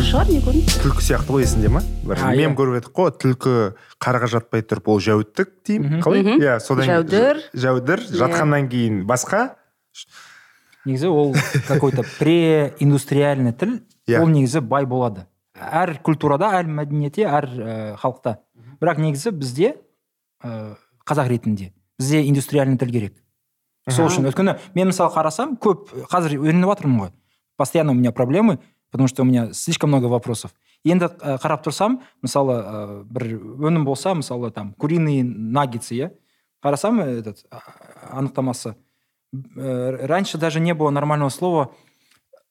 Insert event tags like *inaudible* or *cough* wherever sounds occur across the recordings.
жақсы шығар не көрінеді. Түлкі сияқты ғой есіңде ма? Бір мем иә. көріп едік қой түлкі қарға жатпай тұрып ол жәутік деймін қалай? Иә содан Жәудір. жәудір Иә. жатқаннан кейін басқа? Негізі ол какой то преиндустриальный тіл Иә. ол негізі бай болады. Әр культурада әр мәдениетте әр ә, халықта. Бірақ негізі бізде ә, қазақ ретінде бізде индустриальный тіл керек. Сол үшін өйткені мен мысалы қарасам көп қазір үйреніп жатырмын ғой. Постоянно у меня проблемы. Потому что у меня слишком много вопросов. Енді қарап тұрсам мысалы ә, бір өнім болса мысалы там куриные наггетсы иә қарасам этот анықтамасы. Э, раньше даже не было нормального слова.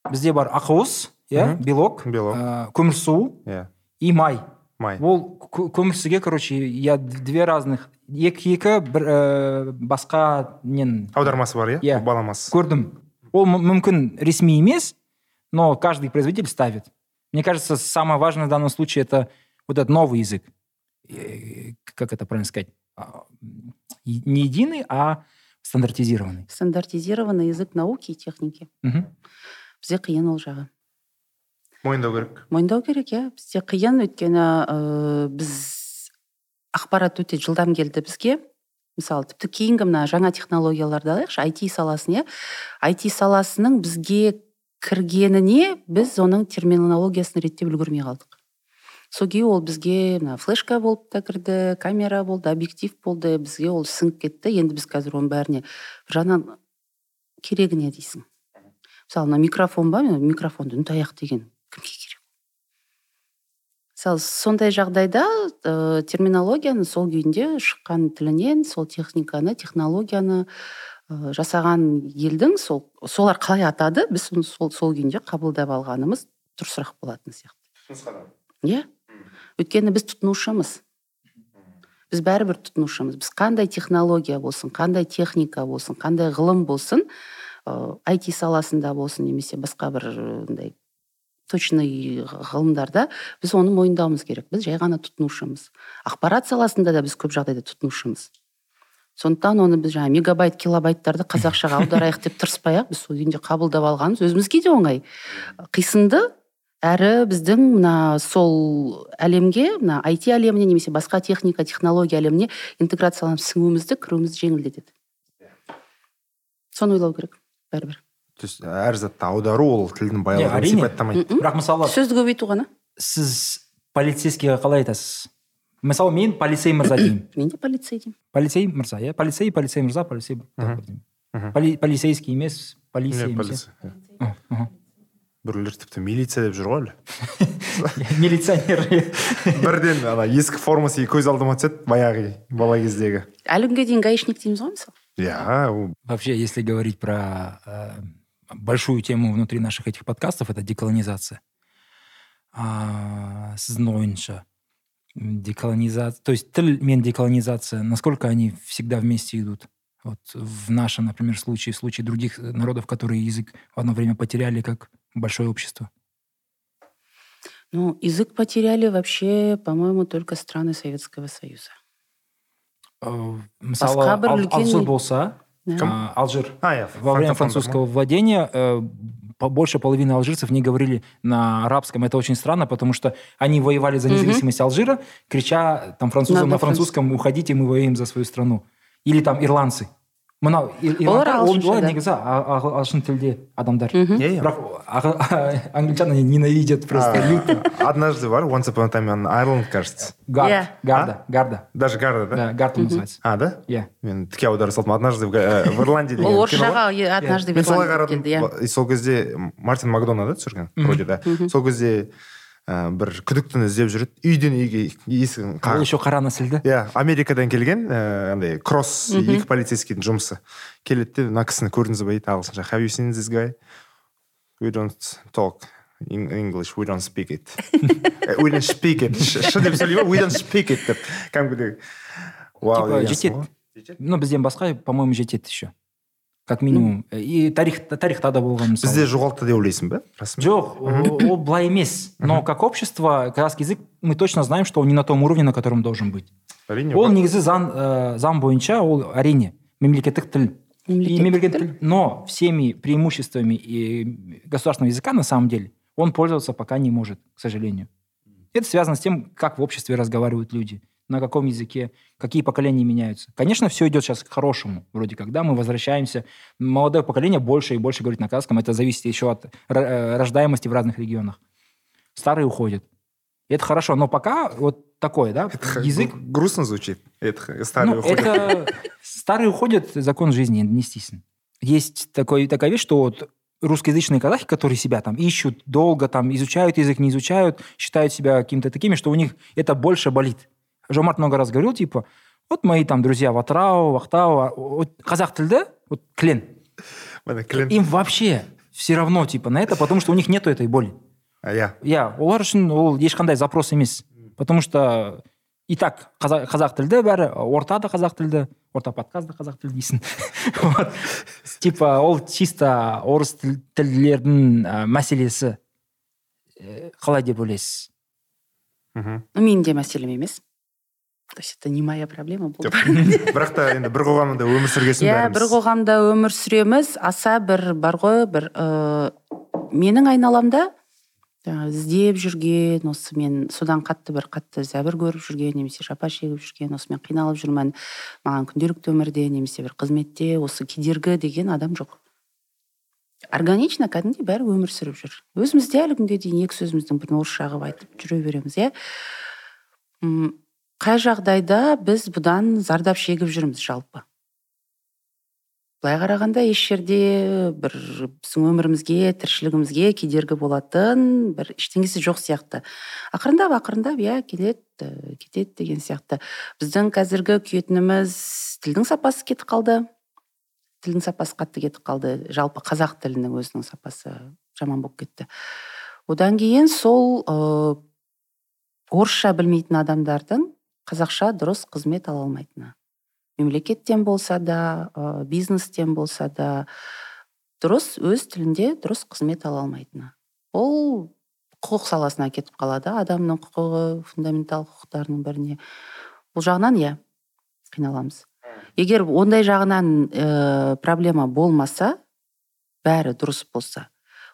Бізде бар ақуыз иә белок Белок. ә, көмірсу иә и май. Май. Ол кө- көмірсуге короче я две разных екі екі бір ә, басқа нен. Аудармасы бар иә Иә. баламасы көрдім. Ол мүмкін ресми емес но каждый производитель ставит мне кажется самое важное в данном случае это вот этот новый язык Э, как это правильно сказать А, и- не единый а стандартизированный стандартизированный язык науки и техники Мгм. бізде қиын ол жағы мойындау керек мойындау керек иә бізде қиын өйткені ә, біз ақпарат өте жылдам келді бізге мысалы тіпті кейінгі мына жаңа технологияларды алайықшы IT саласын иә IT саласының бізге кіргеніне біз оның терминологиясын реттеп үлгермей қалдық. Сол күйі ол бізге мына флешка болып та кірді камера болды объектив болды бізге ол сіңіп кетті. Енді біз қазір оның бәріне бір жағынан керегі не дейсің. Мысалы мына микрофон ба мен микрофонды үн таяқ деген кімге керек? Мысалы сондай жағдайда ә, терминологияны сол күйінде шыққан тілінен сол техниканы технологияны ә, жасаған елдің сол солар қалай атады? Біз соны сол, сол күйінде қабылдап алғанымыз дұрысырақ болатын сияқты. Иә. Өйткені біз тұтынушымыз. Біз бәрібір тұтынушымыз. Біз қандай технология болсын қандай техника болсын қандай ғылым болсын ә, IT саласында болсын немесе басқа бір андай точный ғылымдарда біз оны мойындауымыз керек. Біз жай ғана тұтынушымыз. Ақпарат саласында да біз көп жағдайда тұтынушымыз. Сондықтан оны біз жаңағы мегабайт килобайттарды қазақшаға аударайық деп тырыспай ақ біз сол күйінде қабылдап алғанымыз өзімізге де оңай. Қисынды әрі біздің мына сол әлемге мына IT әлеміне немесе басқа техника технология әлеміне интеграцияланып сіңуімізді кіруімізді жеңілдетеді. Соны ойлау керек бәрібір. То есть әр затты аудару ол тілдің байлығын сипаттамайды. Бірақ мысалы сөзді көбейту ғана. сіз полицейскийге қалай айтасыз? мысалы мен полицей мырза деймін мен де полицей деймін полицей мырза иә полицей полицей мырза полицей так бір деймін. Мгм. Поли- полицейский емес полиция Иә, емес полиция. иә? Ы, мхм. біреулер тіпті милиция деп жүр ғой әлі милиционер бірден ана ескі формасы көз алдыма түседі баяғы бала кездегі әлі күнге дейін гаишник дейміз ғой мысалы иә ол Вообще, если говорить про э, большую тему внутри наших этих подкастов, это деколонизация. А, сіздің ойынша деколонизация, то есть тіл мен деколонизация, насколько они всегда вместе идут? Вот в нашем, например, случае, в случае других народов, которые язык в одно время потеряли как большое общество. Ну, язык потеряли вообще, по-моему, только страны Советского Союза. Э, мысалы, Ал- алжир болса Да. а, алжир а Во время французского владения э, больше половины алжирцев не говорили на арабском. Это очень странно, потому что они воевали за независимость Алжира, крича там французам На на, французском «Уходите, мы воюем за свою страну». Или там ирландцы. Мына ир- ирландтар, ол ағылшынша, былай да. негізі ағылшын тілде адамдар. Мгм. иә иә бірақ *laughs* англичан они ненавидят просто А, люто. однажды бар once upon a time on Ireland кажется Гард, Иә. гарда, гарда. даже гарда да Да, гард называется. а да Иә. мен тіке аудара салдым однажды в, э, в ирландии деген ол орысшаға однажды мен солай в қарадым и сол кезде мартин макдона да түсірген вроде да сол кезде ә, бір күдіктіні іздеп жүреді. Үйден үйге есігін қағып еще қара нәсілді. иә америкадан келген ә, андай кросс екі полицейскийдің жұмысы. Келеді де мына кісіні көрдіңіз ба дейді ағылшынша. Have you seen this guy? We don't talk in English. We don't speak it. *laughs* Э, we don't speak it. Ш деп сөйлей ма we don't speak it деп. Кәдімгідей вау жетеді. Ну, бізден басқа, по-моему, жетеді еще. Как минимум. И тарих, тарихта да болған мысалы. бізде жоғалтты деп ойлайсың ба расымен Жоқ, ол былай емес. Но как общество, казахский язык, мы точно знаем, что он не на том уровне, на котором должен быть. әрине Ол бар. негізі заң, ә, заң бойынша ол әрине мемлекеттік тіл. И Мемлекеттік мемлекеттік тіл. тіл. Но всеми преимуществами и государственного языка на самом деле он пользоваться пока не может, к сожалению. Это связано с тем, как в обществе разговаривают люди, на каком языке, какие поколения меняются. Конечно, все идет сейчас к хорошему, вроде как, да, мы возвращаемся. Молодое поколение больше и больше говорит на казахском, это зависит еще от э, рождаемости в разных регионах. Старые уходят. И это хорошо, но пока вот такой, да, Это язык... гру- грустно звучит. Это старый Ну, уходит. это *laughs* старые уходят, закон жизни, естественно. Есть такой, такая вещь, что вот русскоязычные казахи, которые себя там ищут долго, там изучают язык, не изучают, считают себя какими-то такими, что у них это больше болит. Жомарт много раз говорил, типа, вот мои там друзья в Атырау, в вот казах тілді, вот клен, им вообще все равно, типа, на это, потому что у них нету этой боли. А, иә иә олар үшін ол ешқандай запрос емес потому что и так қазақ, қазақ тілді бәрі орта да қазақ тілді орта подкаст да қазақ тілді дейсің вот. Типа ол чисто орыс тіл- тілділердің ә, мәселесі. Э, қалай деп ойлайсыз? Мхм. ну менің де мәселем емес. То есть это не моя проблема бұл *laughs* бірақ та енді бір қоғамда өмір сүргенсің иә бір қоғамда өмір сүреміз аса бір бар ғой бір ыыы менің айналамда жаңағы іздеп жүрген осы мен содан қатты бір қатты зәбір көріп жүрген немесе жапа шегіп жүрген осымен қиналып жүрмін маған күнделікті өмірде немесе бір қызметте осы кедергі деген адам жоқ. Органично кәдімгідей бәрі өмір сүріп жүр. Өзіміз де әлі күнге дейін екі сөзіміздің бірін орысша қылып айтып жүре береміз иә? Қай жағдайда біз бұдан зардап шегіп жүрміз жалпы? Былай қарағанда еш жерде бір біздің өмірімізге тіршілігімізге кедергі болатын бір ештеңесі жоқ сияқты. Ақырындап ақырындап иә келеді э, кетеді деген сияқты. Біздің қазіргі күйетініміз тілдің сапасы кетіп қалды. Тілдің сапасы қатты кетіп қалды. Жалпы қазақ тілінің өзінің сапасы жаман болып кетті. Одан кейін сол ыыы орысша білмейтін адамдардың қазақша дұрыс қызмет ала алмайтыны. Мемлекеттен болса да ә, бизнестен болса да дұрыс өз тілінде дұрыс қызмет ала алмайтыны. Ол құқық саласына кетіп қалады адамның құқығы фундаментал құқықтарының біріне. Бұл жағынан иә қиналамыз. Егер ондай жағынан ә, проблема болмаса бәрі дұрыс болса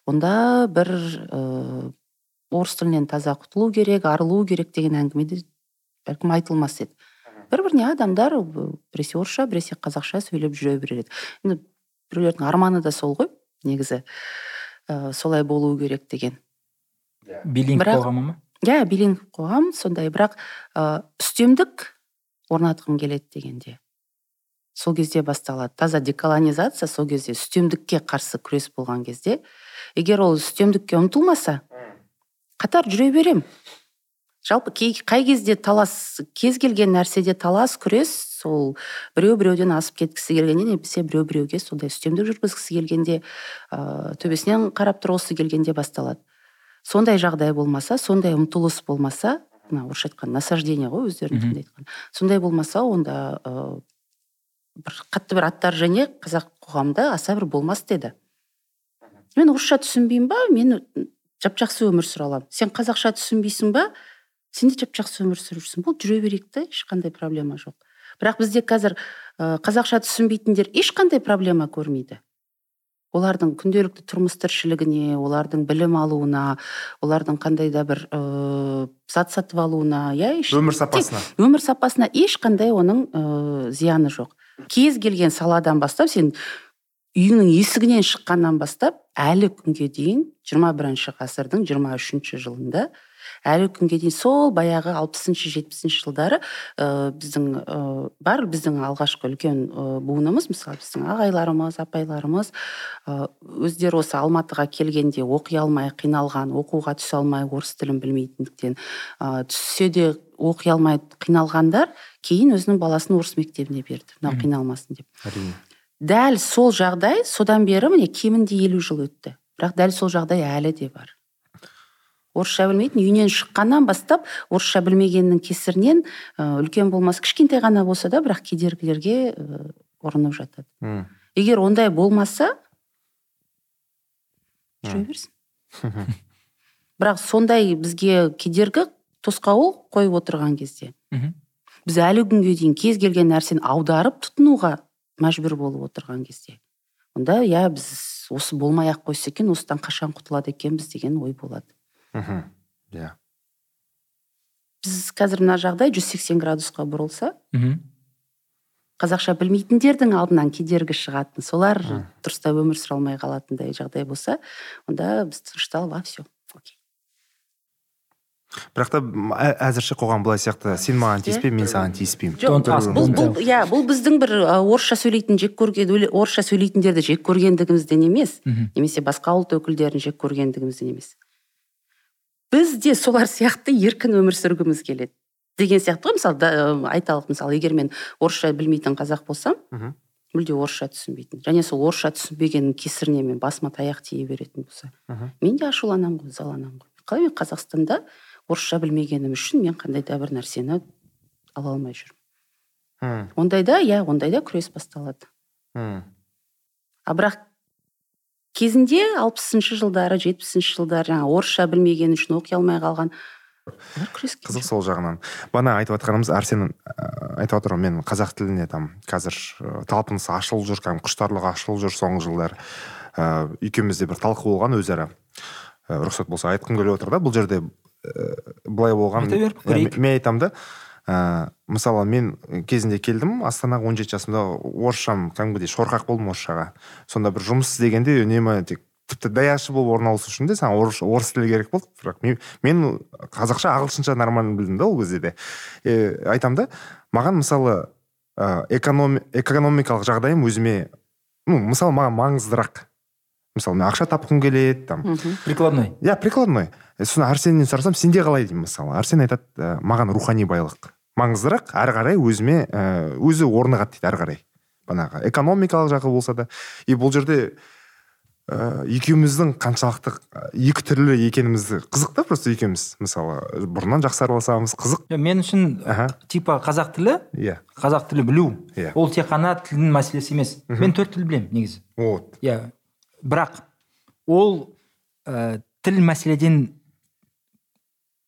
онда бір ә, орыс тілінен таза құтылу керек арылу керек деген әңгіме де бәлкім айтылмас еді. Бір біріне адамдар біресе орысша біресе қазақша сөйлеп жүре берер еді енді біреулердің арманы да сол ғой негізі. Ә, солай болу керек деген. Билинг Бірақ- қоғамы ма? иә билинг қоғам сондай бірақ ә, үстемдік орнатқым келеді дегенде. Сол кезде басталады. Таза деколонизация сол кезде үстемдікке қарсы күрес болған кезде егер ол үстемдікке ұмтылмаса қатар жүре берем. Жалпы кей, қай кезде талас кез келген нәрседе талас күрес сол біреу біреуден асып кеткісі келгенде немесе біреу біреуге сондай үстемдік жүргізгісі келгенде ә, төбесінен қарап тұрғысы келгенде басталады. Сондай жағдай болмаса сондай ұмтылыс болмаса мына орысша айтқан насаждение ғой өздерінің тілінде айтқан сондай болмаса онда ә, бір қатты бір отторжение қазақ қоғамында аса бір болмас деді. Мен орысша түсінбеймін ба? Мен жап жақсы өмір сүре аламын. Сен қазақша түсінбейсің ба? Сен де жап жақсы өмір сүріп жүрсің бұл жүре берейік та ешқандай проблема жоқ. Бірақ бізде қазір ә, қазақша түсінбейтіндер ешқандай проблема көрмейді. Олардың күнделікті тұрмыс тіршілігіне олардың білім алуына олардың қандай да бір ыыы зат сатып алуына иә өмір тек сапасына өмір сапасына ешқандай оның ыыы зияны жоқ. Кез келген саладан бастап сен үйіңнің есігінен шыққаннан бастап әлі күнге дейін 21 бірінші ғасырдың 23 үшінші жылында әлі күнге дейін сол баяғы алпысыншы жетпісінші жылдары ә, біздің ә, бар біздің алғашқы үлкен ә, буынымыз мысалы біздің ағайларымыз апайларымыз ә, өздері осы алматыға келгенде оқи алмай қиналған оқуға түсе алмай орыс тілін білмейтіндіктен ә, түссе де оқи алмай қиналғандар кейін өзінің баласын орыс мектебіне берді мынау қиналмасын деп. әрине. Дәл сол жағдай содан бері міне кемінде елу жыл өтті. Бірақ дәл сол жағдай әлі де бар. Орысша білмейтін үйінен шыққаннан бастап орысша білмегеннің кесірінен ә, үлкен болмаса кішкентай ғана болса да бірақ кедергілерге ә, ұрынып жатады М. егер ондай болмаса жүре берсін бірақ сондай бізге кедергі тосқауыл қойып отырған кезде Мгм. біз әлі күнге дейін кез келген нәрсені аударып тұтынуға мәжбүр болып отырған кезде онда иә біз осы болмай ақ қойса екен осыдан қашан құтылады екенбіз деген ой болады мхм. Иә. Біз қазір мына жағдай 180 градусқа бұрылса мхм. қазақша білмейтіндердің алдынан кедергі шығатын солар Мгм. дұрыстап өмір сүре алмай қалатындай жағдай болса онда біз тынышталып а все окей. Бірақ та ә- әзірше қоғам былай сияқты сен маған тиіспе мен саған тиіспеймін. жоқ бұл бұл иә бұл біздің бір ы, орысша сөйлейтін жек көрген орысша сөйлейтіндерді жек көргендігімізден емес немесе басқа ұлт өкілдерін жек көргендігімізден емес. Біз де солар сияқты еркін өмір сүргіміз келеді деген сияқты ғой мысалы да, айталық мысалы егер мен орысша білмейтін қазақ болсам мхм. мүлде орысша түсінбейтін. Және сол орысша түсінбегеннің кесірінен мен басыма таяқ тие беретін болса мен де ашуланамын ғой ызаланамын ғой. Қалай мен қазақстанда орысша білмегенім үшін мен қандай да бір нәрсені ала алмай жүрмін. Ондайда иә ондайда күрес басталады. А бірақ кезінде алпысыншы жылдары жетпісінші жылдары жаңағы орысша білмегені үшін оқи алмай қалған. Қызық сол жағынан. Бағана айтып жатқанымыз арсен ә, айтып отырмын мен қазақ тіліне там қазір ә, талпыныс ашылып жүр кәдімгі құштарлық ашылып жүр соңғы жылдары ә, екеумізде бір талқы болған өзара. Ә, рұқсат болса айтқым келіп отыр да бұл жерде ә, былай болған мен айтамын да ә, мысалы мен кезінде келдім астанаға он жеті жасымда орысшам кәдімгідей шорқақ болдым орысшаға. Сонда бір жұмыс іздегенде үнемі тек тіпті даяшы болып орналасу үшін де саған орыс, орыс тілі керек болды. Бірақ мен, мен қазақша ағылшынша нормально білдім да ол кезде де. Е, айтамын да маған мысалы ә, экономи, экономикалық жағдайым өзіме ну мысалы маған маңыздырақ. Мысалы мен ақша тапқым келеді там. Прикладной? Иә прикладной. Соны арсеннен сұрасам сенде қалай деймін мысалы? Арсен айтады «Ә, маған рухани байлық. Маңыздырақ. Әрі қарай өзіме ә, өзі орнығады дейді әрі қарай. Бағанағы экономикалық жағы болса да. И бұл жерде ә, екеуміздің қаншалықты ә, екі түрлі екенімізді қызық та просто екеуміз. Мысалы бұрыннан жақсы араласамыз қызық. Мен үшін типа қазақ тілі иә. қазақ тілі білу. Иә. ол тек қана тілдің мәселесі емес. Мен төрт тіл білемін негізі. Вот. Иә. Бірақ ол ә, тіл мәселеден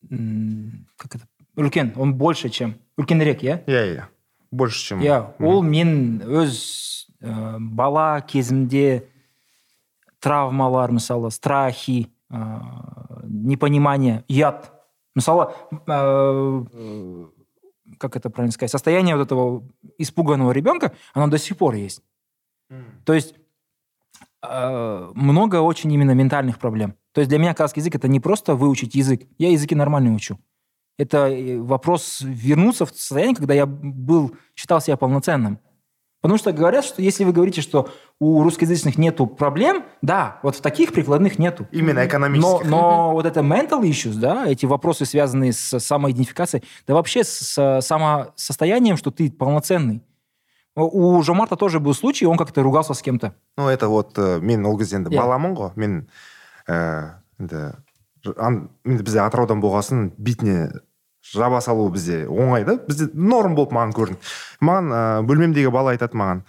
м, как это үлкен он больше чем үлкенірек иә иә иә больше чем иә ол мен өз ә, бала кезімде травмалар мысалы страхи ә, непонимание ұят мысалы ә, как это правильно сказать состояние вот этого испуганного ребенка оно до сих пор есть то есть э, много очень именно ментальных проблем. То есть для меня казахский язык это не просто выучить язык. Я языки нормально учу. Это э, вопрос вернуться в состояние, когда я был, считал себя полноценным. Потому что говорят, что если вы говорите, что у русскоязычных нету проблем, да, вот в таких прикладных нету. именно Но, экономических но вот это mental issues, да, эти вопросы, связанные с самоидентификацией, да вообще с самосостоянием, что ты полноценный. У Жомарта тоже был случай, он как-то ругался с кем-то. ну это вот ә, мен ол кезде енді Иә. баламын ғой мен ә, енді ж- ан- енді бізде атыраудан болғасын бетіне жаба салу бізде оңай да. Бізде норм болып маған көрінді маған ә, бөлмемдегі бала айтады маған.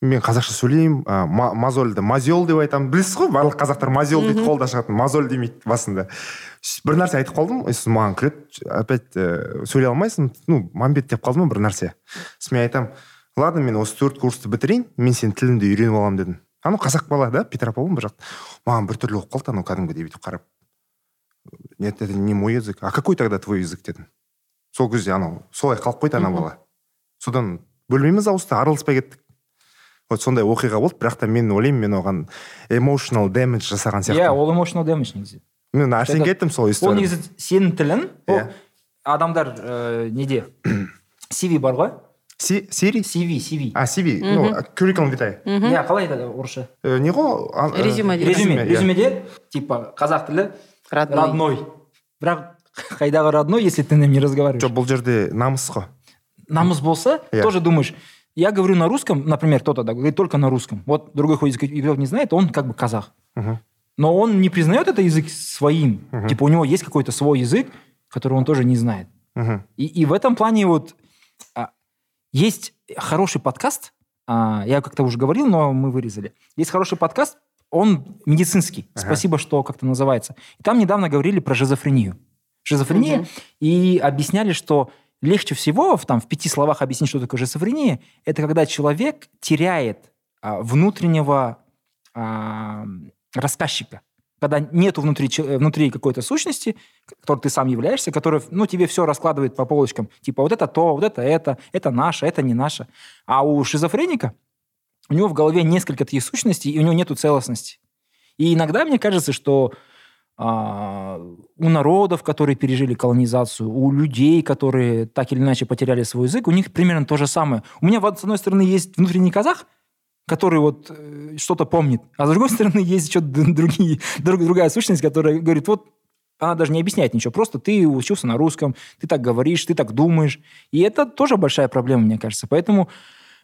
Мен қазақша сөйлеймін ә, ма- мозольді мазел деп айтамын білесіз ғой барлық қазақтар мазел дейді қолда шығатын мозоль демейді басында. Бір нәрсе айтып қалдым и сосын маған күледі опять ә, сөйлей алмайсың. Ну мамбет деп қалдым бір нәрсе. Сосын мен айтамын ладно мен осы төрт курсты бітірейін мен сенің тіліңді үйреніп аламын дедім. Анау қазақ бала да петропавл бір жақта маған біртүрлі болып қалды анау кәдімгідей бүйтіп қарап. Нет это не мой язык. А какой тогда твой язык дедім сол кезде анау. Солай қалып қойды ана бала. Содан бөлмеміз ауысты араласпай кеттік. Вот сондай оқиға болды бірақ та мен ойлаймын мен оған emotional damage жасаған иә сияқтымын. ол emotional damage негізі. Мен арсенге Это- айттым сол ол историяны негізі сенің тілің ол Иә. адамдар ә, неде? *coughs* Cv бар ғой? Си- сири? Cv cv а cv ну curriculum vitae. Иә қалай айтады орысша? Э, не ғой э, Резюме резюме иә. резюмеде типа қазақ тілі. Родной. Родной. Бірақ қайдағы родной если ты не разговариваешь? Жоқ бұл жерде намыс қой? Намыс болса Иә. тоже думаешь я говорю на русском например кто-то да, говорит только на русском. Вот другой ходит язык не знает он как бы казах Мгм. но он не признает это язык своим. Типа у него есть какой-то свой язык который он тоже не знает. Мгм. И, и в этом плане вот а, есть хороший подкаст, а, я как-то уже говорил, но мы вырезали. Есть хороший подкаст, он медицинский. Ага. Спасибо, что как-то называется. И там недавно говорили про шизофрению. Шизофрения. Мгм. И объясняли, что легче всего в, там, в пяти словах объяснить, что такое шизофрения, это когда человек теряет а, внутреннего а, рассказчика. Когда нету внутри, внутри какой-то сущности, которой ты сам являешься, которая ну, тебе все раскладывает по полочкам. Типа вот это то, вот это это, это наше, это не наше. А у шизофреника у него в голове несколько таких сущностей, и у него нету целостности. И иногда мне кажется, что а, у народов, которые пережили колонизацию, у людей, которые так или иначе потеряли свой язык, у них примерно то же самое. У меня, с одной стороны, есть внутренний казах, который вот э, что-то помнит, а с другой стороны, есть еще другие, друг, другая сущность, которая говорит, вот она даже не объясняет ничего, просто ты учился на русском, ты так говоришь, ты так думаешь. И это тоже большая проблема, мне кажется. Поэтому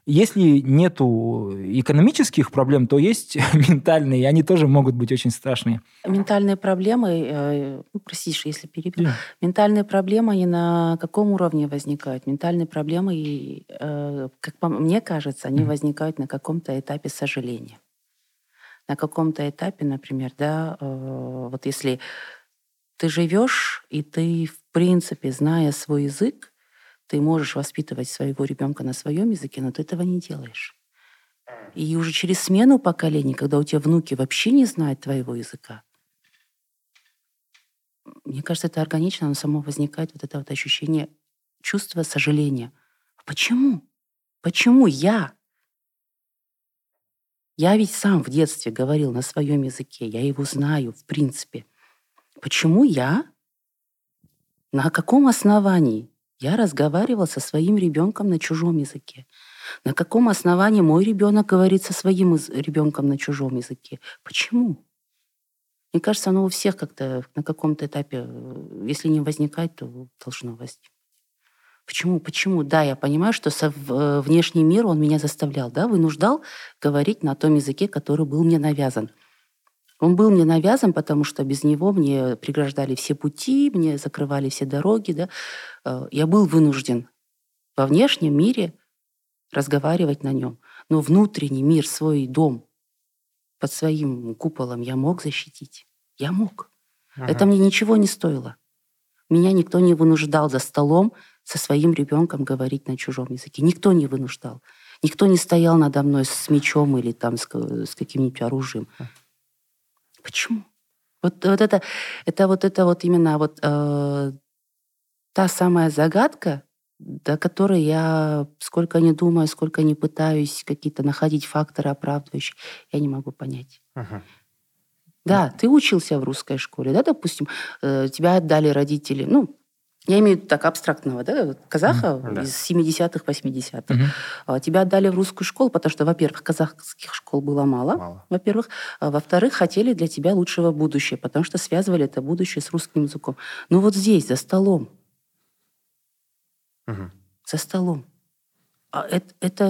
если нету экономических проблем, то есть *laughs* ментальные, и они тоже могут быть очень страшные. Ментальные проблемы, э, ну, простишь, если перебью, да. ментальные проблемы, они на каком уровне возникают? Ментальные проблемы, э, как мне кажется, они mm. возникают на каком-то этапе сожаления. На каком-то этапе, например, да, э, вот если ты живешь, и ты, в принципе, зная свой язык, ты можешь воспитывать своего ребенка на своем языке, но ты этого не делаешь. И уже через смену поколений, когда у тебя внуки вообще не знают твоего языка, мне кажется, это органично, оно само возникает, вот это вот ощущение чувства сожаления. Почему? Почему я? Я ведь сам в детстве говорил на своем языке, я его знаю, в принципе. Почему я? На каком основании? Я разговаривал со своим ребенком на чужом языке. На каком основании мой ребенок говорит со своим ребенком на чужом языке? Почему? Мне кажется, оно у всех как-то на каком-то этапе, э, если не возникает, то должно возникнуть. Почему? Почему? Да, я понимаю, что со э, внешний мир он меня заставлял, да, вынуждал говорить на том языке, который был мне навязан. Он был мне навязан, потому что без него мне преграждали все пути, мне закрывали все дороги. Да? Э, я был вынужден во внешнем мире разговаривать на нем. Но внутренний мир, свой дом под своим куполом я мог защитить. Я мог. Ага. Это мне ничего не стоило. Меня никто не вынуждал за столом со своим ребенком говорить на чужом языке. Никто не вынуждал. Никто не стоял надо мной с мечом или там с, с каким-нибудь оружием. Почему? Вот, вот это, это вот это вот именно вот э, та самая загадка, до которой я сколько не думаю, сколько не пытаюсь какие-то находить факторы оправдывающие, я не могу понять. Uh-huh. Да, ты учился в русской школе, да, допустим, э, тебя отдали родители, ну, я имею в виду так абстрактного, да, казаха mm, из 70-х, 80-х. Mm-hmm. Тебя отдали в русскую школу, потому что, во-первых, казахских школ было мало, мало. во-первых. А, во-вторых, хотели для тебя лучшего будущего, потому что связывали это будущее с русским языком. Но вот здесь, за столом, mm-hmm. за столом, а это, это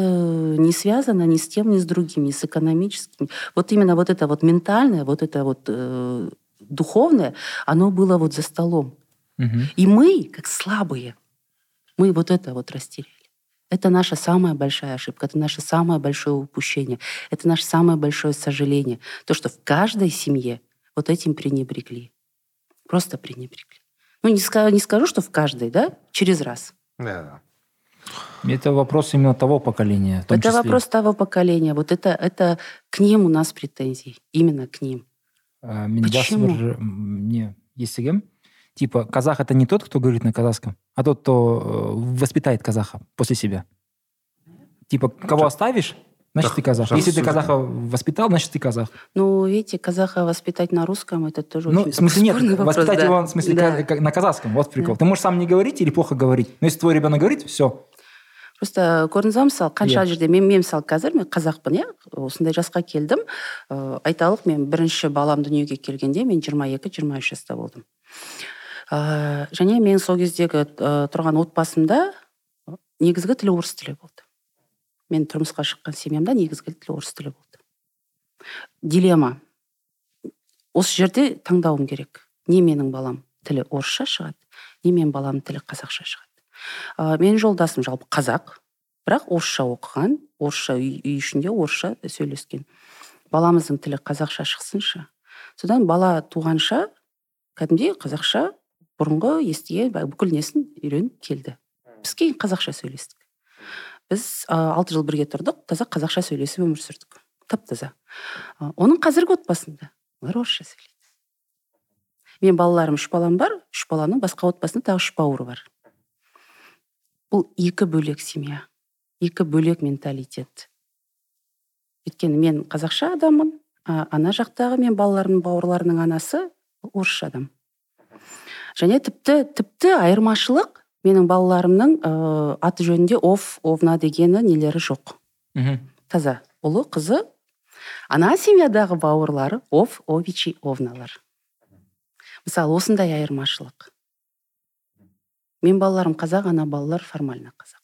не связано ни с тем, ни с другим, ни с экономическим. Вот именно вот это вот ментальное, вот это вот э, духовное, оно было вот за столом. Угу. И мы, как слабые, мы вот это вот растеряли. Это наша самая большая ошибка, это наше самое большое упущение, это наше самое большое сожаление. То, что в каждой семье вот этим пренебрегли. Просто пренебрегли. Ну, не скажу, не скажу, что в каждой, да, через раз. Да. Это вопрос именно того поколения. это числе. вопрос того поколения. Вот это, это к ним у нас претензии. Именно к ним. А, Почему? Не, есть кем? Типа, казах это не тот, кто говорит на казахском, а тот, кто э, воспитает казаха после себя. Типа, кого оставишь, значит, ты казах. Если ты казаха воспитал, значит, ты казах. Ну, видите, казаха воспитать на русском, это тоже ну, очень в смысле нет, вопрос, воспитать да. его в смысле да. на казахском, вот прикол. Да. Ты можешь сам не говорить или плохо говорить, но если твой ребенок говорит, все, просто көрдіңіз ба мысалы қанша yeah. жерде мен, мен мысалы қазір мен қазақпын иә осындай жасқа келдім ә, айталық мен бірінші балам дүниеге келгенде мен 22-23 жаста болдым ә, және мен сол кездегі ә, тұрған отбасымда негізгі тіл орыс тілі болды. Мен тұрмысқа шыққан семьямда негізгі тіл орыс тілі болды. Дилемма. Осы жерде таңдауым керек. Не менің балам тілі орысша шығады не менің баламның тілі қазақша шығады. Ә, менің жолдасым жалпы қазақ бірақ орысша оқыған орысша үй ішінде орысша сөйлескен. Баламыздың тілі қазақша шықсыншы. Содан бала туғанша кәдімгідей қазақша бұрынғы естіген бүкіл несін үйреніп келді. Біз кейін қазақша сөйлестік. Біз алты жыл бірге тұрдық таза қазақша сөйлесіп өмір сүрдік. Тап таза оның қазіргі отбасында олар орысша сөйлейді. Мен балаларым үш балам бар үш баланың басқа отбасында тағы үш бауыры бар. Бұл екі бөлек семья екі бөлек менталитет. Өйткені мен қазақша адаммын ана жақтағы мен балаларымның бауырларының анасы орысша адам. Және тіпті тіпті айырмашылық менің балаларымның ыыы аты жөнінде ов овна дегені нелері жоқ. Мхм. Таза. Ұлы қызы ана семьядағы бауырлары ов овичи овналар мысалы осындай айырмашылық. Мен балаларым қазақ ана балалар формально қазақ.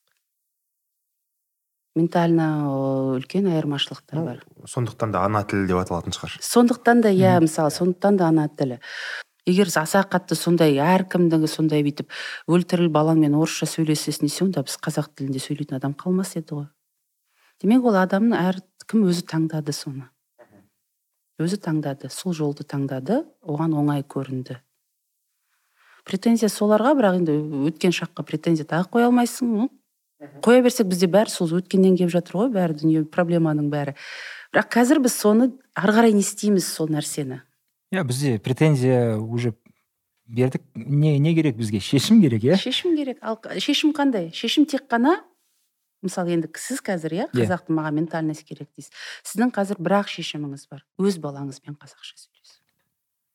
Ментально ыыы, үлкен айырмашылықтар бар. сондықтан да ана тілі деп аталатын шығар. Сондықтан да иә мысалы сондықтан да ана тілі. Егер аса қатты сондай әркімді сондай бүйтіп өлтіріл балаңмен орысша сөйлесесің десе онда біз қазақ тілінде сөйлейтін адам қалмас еді ғой. Демек ол адамның әркім өзі таңдады соны. Өзі таңдады сол жолды таңдады оған оңай көрінді. Претензия соларға бірақ енді өткен шаққа претензия тағы қоя алмайсың ну қоя берсек бізде бәрі сол өткеннен келіп жатыр ғой бәрі дүние проблеманың бәрі. Бірақ қазір біз соны ары қарай не істейміз сол нәрсені. Иә бізде претензия уже бердік. Не не керек бізге? Шешім керек иә? Шешім керек. Ал шешім қандай? Шешім тек қана мысалы енді сіз қазір иә Иә. қазақтың маған ментальность керек дейсіз. Сіздің қазір бір ақ шешіміңіз бар. Өз балаңызбен қазақша сөйлесу.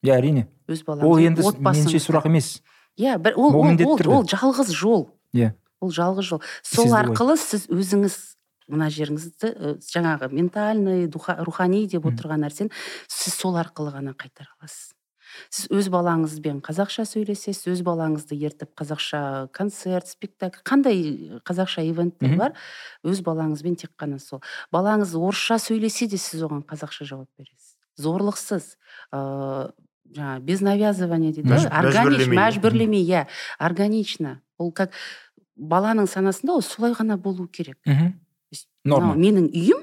Иә әрине. Өз ол балаңызбен енді меніңше сұрақ емес. Иә бір ол ол ол, ол, ол жалғыз жол. Иә. ол жалғыз жол. Сол арқылы сіз өзіңіз мына жеріңізді жаңағы ментальный рухани деп отырған нәрсені сіз сол арқылы ғана қайтара аласыз. Сіз өз балаңызбен қазақша сөйлесесіз өз балаңызды ертіп қазақша концерт спектакль қандай қазақша ивенттер бар өз балаңызбен тек қана сол. Балаңыз орысша сөйлесе де сіз оған қазақша жауап бересіз. Зорлықсыз ыыы жаңағы без навязывания дейді ғой органич мәжбүрлемей. мәжбүрлемей иә органично. Ол как баланың санасында ол солай ғана болу керек. Мхм норма мынау менің үйім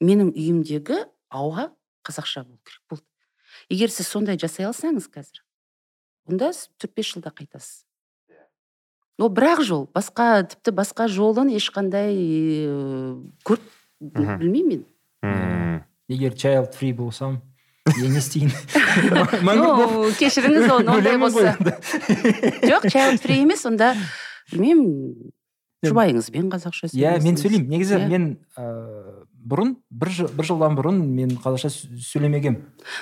менің үйімдегі ауа қазақша болу керек болды. Егер сіз сондай жасай алсаңыз қазір онда сіз төрт бес жылда қайтасыз. Ол бір ақ жол басқа тіпті басқа жолын ешқандай ыыы, көріп білмеймін мен. Егер child free болсам мен не істейін *laughs* кешіріңіз оны ондай болса. жоқ child free емес онда білмеймін жұбайыңызбен қазақша иә мен сөйлеймін. Негізі Иә. мен ыыы бұрын бір, жыл, бір жылдан бұрын мен қазақша сө- сөйлемегем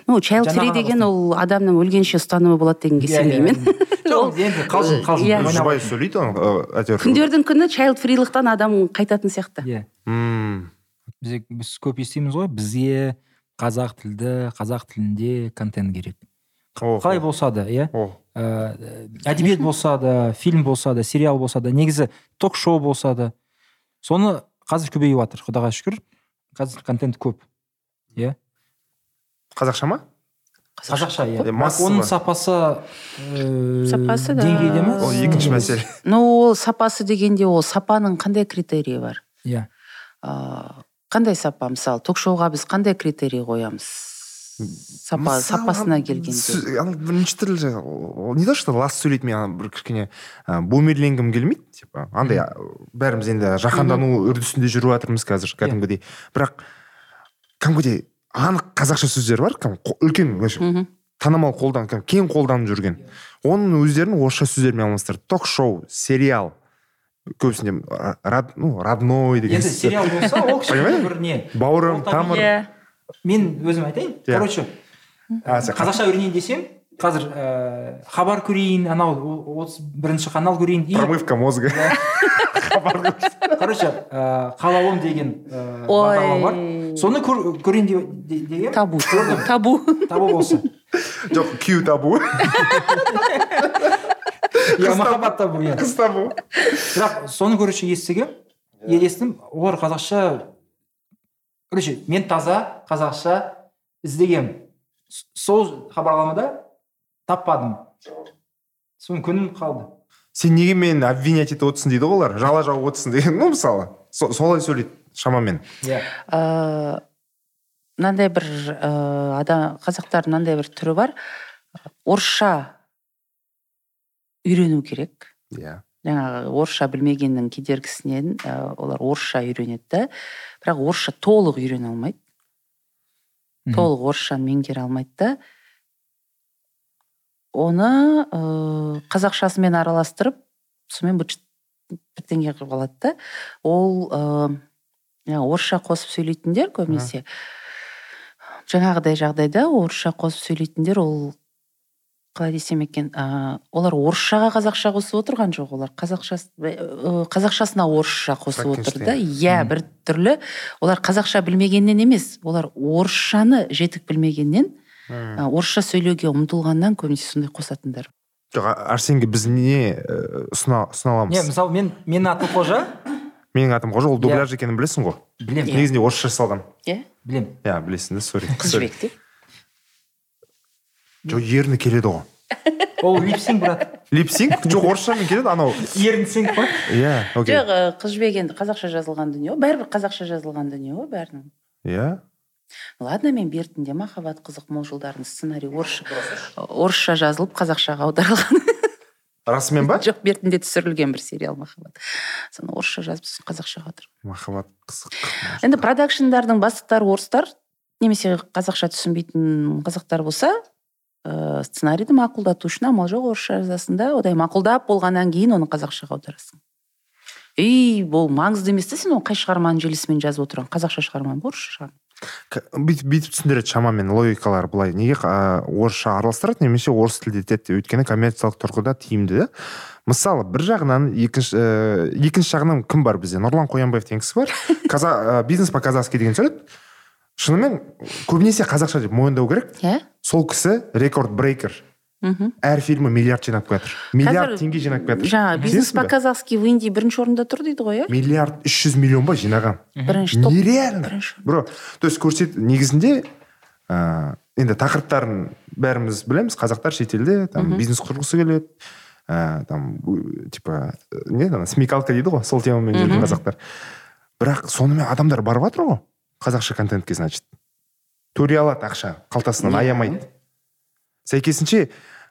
ну free ғана деген ол адамның өлгенше ұстанымы болады дегенге Иә, сенбеймін *laughs* жоқ енді қалжың қалжың. Иә. сөйлейді оны ы, әйтеуір. Күндердің күні child фрилықтан адам қайтатын сияқты. Иә. Біз, көп естиміз ғой. Бізге қазақ тілді қазақ тілінде контент керек. Қалай болса да иә? Ә, әдебиет болса да фильм болса да сериал болса да негізі ток шоу болса да. Соны қазір көбейіп жатыр құдайға шүкір. Қазір контент көп иә? Қазақша ма? Қазақша иә. Оның сапасы ә, Сапасы да. деңгейде ме? Ол екінші мәселе. Ну ол сапасы дегенде ол сапаның қандай критерийі бар? Иә. Ыыы қандай сапа? Мысалы ток шоуға біз қандай критерий қоямыз? Сапа Мысалы, сапасына келгенде ана бірінші түрлі ол не то что лас сөйлейді мен ана бір кішкене ы, бумерленгім келмейді типа. Андай бәріміз енді жаһандану үрдісінде жүріп жатырмыз қазір кәдімгідей. Бірақ кәдімгідей анық қазақша сөздер бар үлкен вообще танымал қолдан кәдімгі кең қолданып жүрген. Оның өздерін орысша сөздермен алмастырды ток шоу сериал көбісінде рад, ну, родной деген енді сериал болса ол кішкене бір не бауырым тамыр иә. Мен өзім айтайын. Иә. короче А, сен қазақша үйренейін десем қазір ә, хабар көрейін анау отыз бірінші канал көрейін и промывка мозга. *laughs* Короче ә, қалауым деген ә, бағдарлама бар. Соны көр, көрейін деп- де- деген табу. Табу. Табу болса жоқ күйеу табу. Иә махаббат табу иә қыз табу. Бірақ соны короче естігем естідім. Олар қазақша короче мен таза қазақша іздегем. С- сол хабарламада таппадым. Соны күнім қалды. Сен неге мені обвинять етіп отырсың дейді ғой олар? Жала жауып отырсың деген ну мысалы. Со- солай сөйлейді шамамен. Иә. Ыыы мынандай бір ыыы адам қазақтардың мынандай бір түрі бар. Орысша үйрену керек. Иә. Жаңағы орысша білмегеннің кедергісінен ә, олар орысша үйренеді да бірақ орысша толық үйрене алмайды. Толық орысшаны меңгере алмайды да. Оны ыыы қазақшасымен араластырып сонымен бірдеңе қылып алады да. Ол ыыы жаңағы орысша қосып сөйлейтіндер көбінесе жаңағыдай жағдайда орысша қосып сөйлейтіндер ол қалай десем екен ыыы олар орысшаға қазақша қосып отырған жоқ олар қазақша қазақшасына орысша қосып отыр да. иә. Мгм. бір түрлі. Олар қазақша білмегеннен емес олар орысшаны жетік білмегеннен а, орысша сөйлеуге ұмтылғаннан көбінесе сондай қосатындар. Жоқ арсенге біз не ұсына аламыз не мысалы мен менің атым қожа. Менің атым қожа ол Иә. дубляж екенін білесің ғой? Білемін. Негізінде орысша жасалған. Иә. Білемін. Иә білесің да сори қыз жібек деп жоқ ерні келеді ғой ол липсинг брат. Липсинг? Жоқ орысшамен келеді анау? Ерінсинг қой иә окей. Жоқ ы, қыз жібек енді қазақша жазылған дүние ғой бәрібір қазақша жазылған дүние ғой бәрінің. Иә. Ладно мен бертінде махаббат қызық мол жылдардың сценарий орысша орысша жазылып қазақшаға аударылған. *laughs* Расымен ба? Жоқ бертінде түсірілген бір сериал махаббат соны орысша жазып сосын қазақшаға аударып махаббат қызық енді продакшндардың бастықтары орыстар. Немесе қазақша түсінбейтін қазақтар болса ыыы сценарийді мақұлдату үшін амал жоқ орысша жазасың да? Одан мақұлдап болғаннан кейін оны қазақшаға аударасың. И бұл маңызды емес та сен оны қай шығарманың желісімен жазып отырған? Қазақша шығарма ма орысша шығарма бүйтіп бүйтіп түсіндіреді шамамен логикалары былай. Неге а, орысша араластырады немесе орыс тілде етеді деп өйткені коммерциялық тұрғыда тиімді. Да мысалы бір жағынан екінші ә, екінші жағынан кім бар бізде? Нұрлан қоянбаев деген кісі бар. *laughs* Каза, ә, бизнес по казахски деген түсіреді шынымен көбінесе қазақша деп мойындау керек. Иә? Сол кісі рекорд брейкер. Мхм. Әр фильмі миллиард жинап келатыр миллиард Қазір теңге жинап келатыр жаңағы бизнес по казахски в индии бірінші орында тұр дейді ғой иә? Миллиард үш жүз миллион ба жинаған? Бірінші топ. Нереально. Бро то есть көрсет негізінде ә, енді тақырыптарын бәріміз білеміз. Қазақтар шетелде там бизнес құрғысы келеді ә, там типа не ана смекалка дейді ғой сол темамен жүрген қазақтар. Бірақ сонымен адамдар барып жатыр ғой. Қазақша контентке значит. Төре алады ақша қалтасынан Иә. аямайды. Сәйкесінше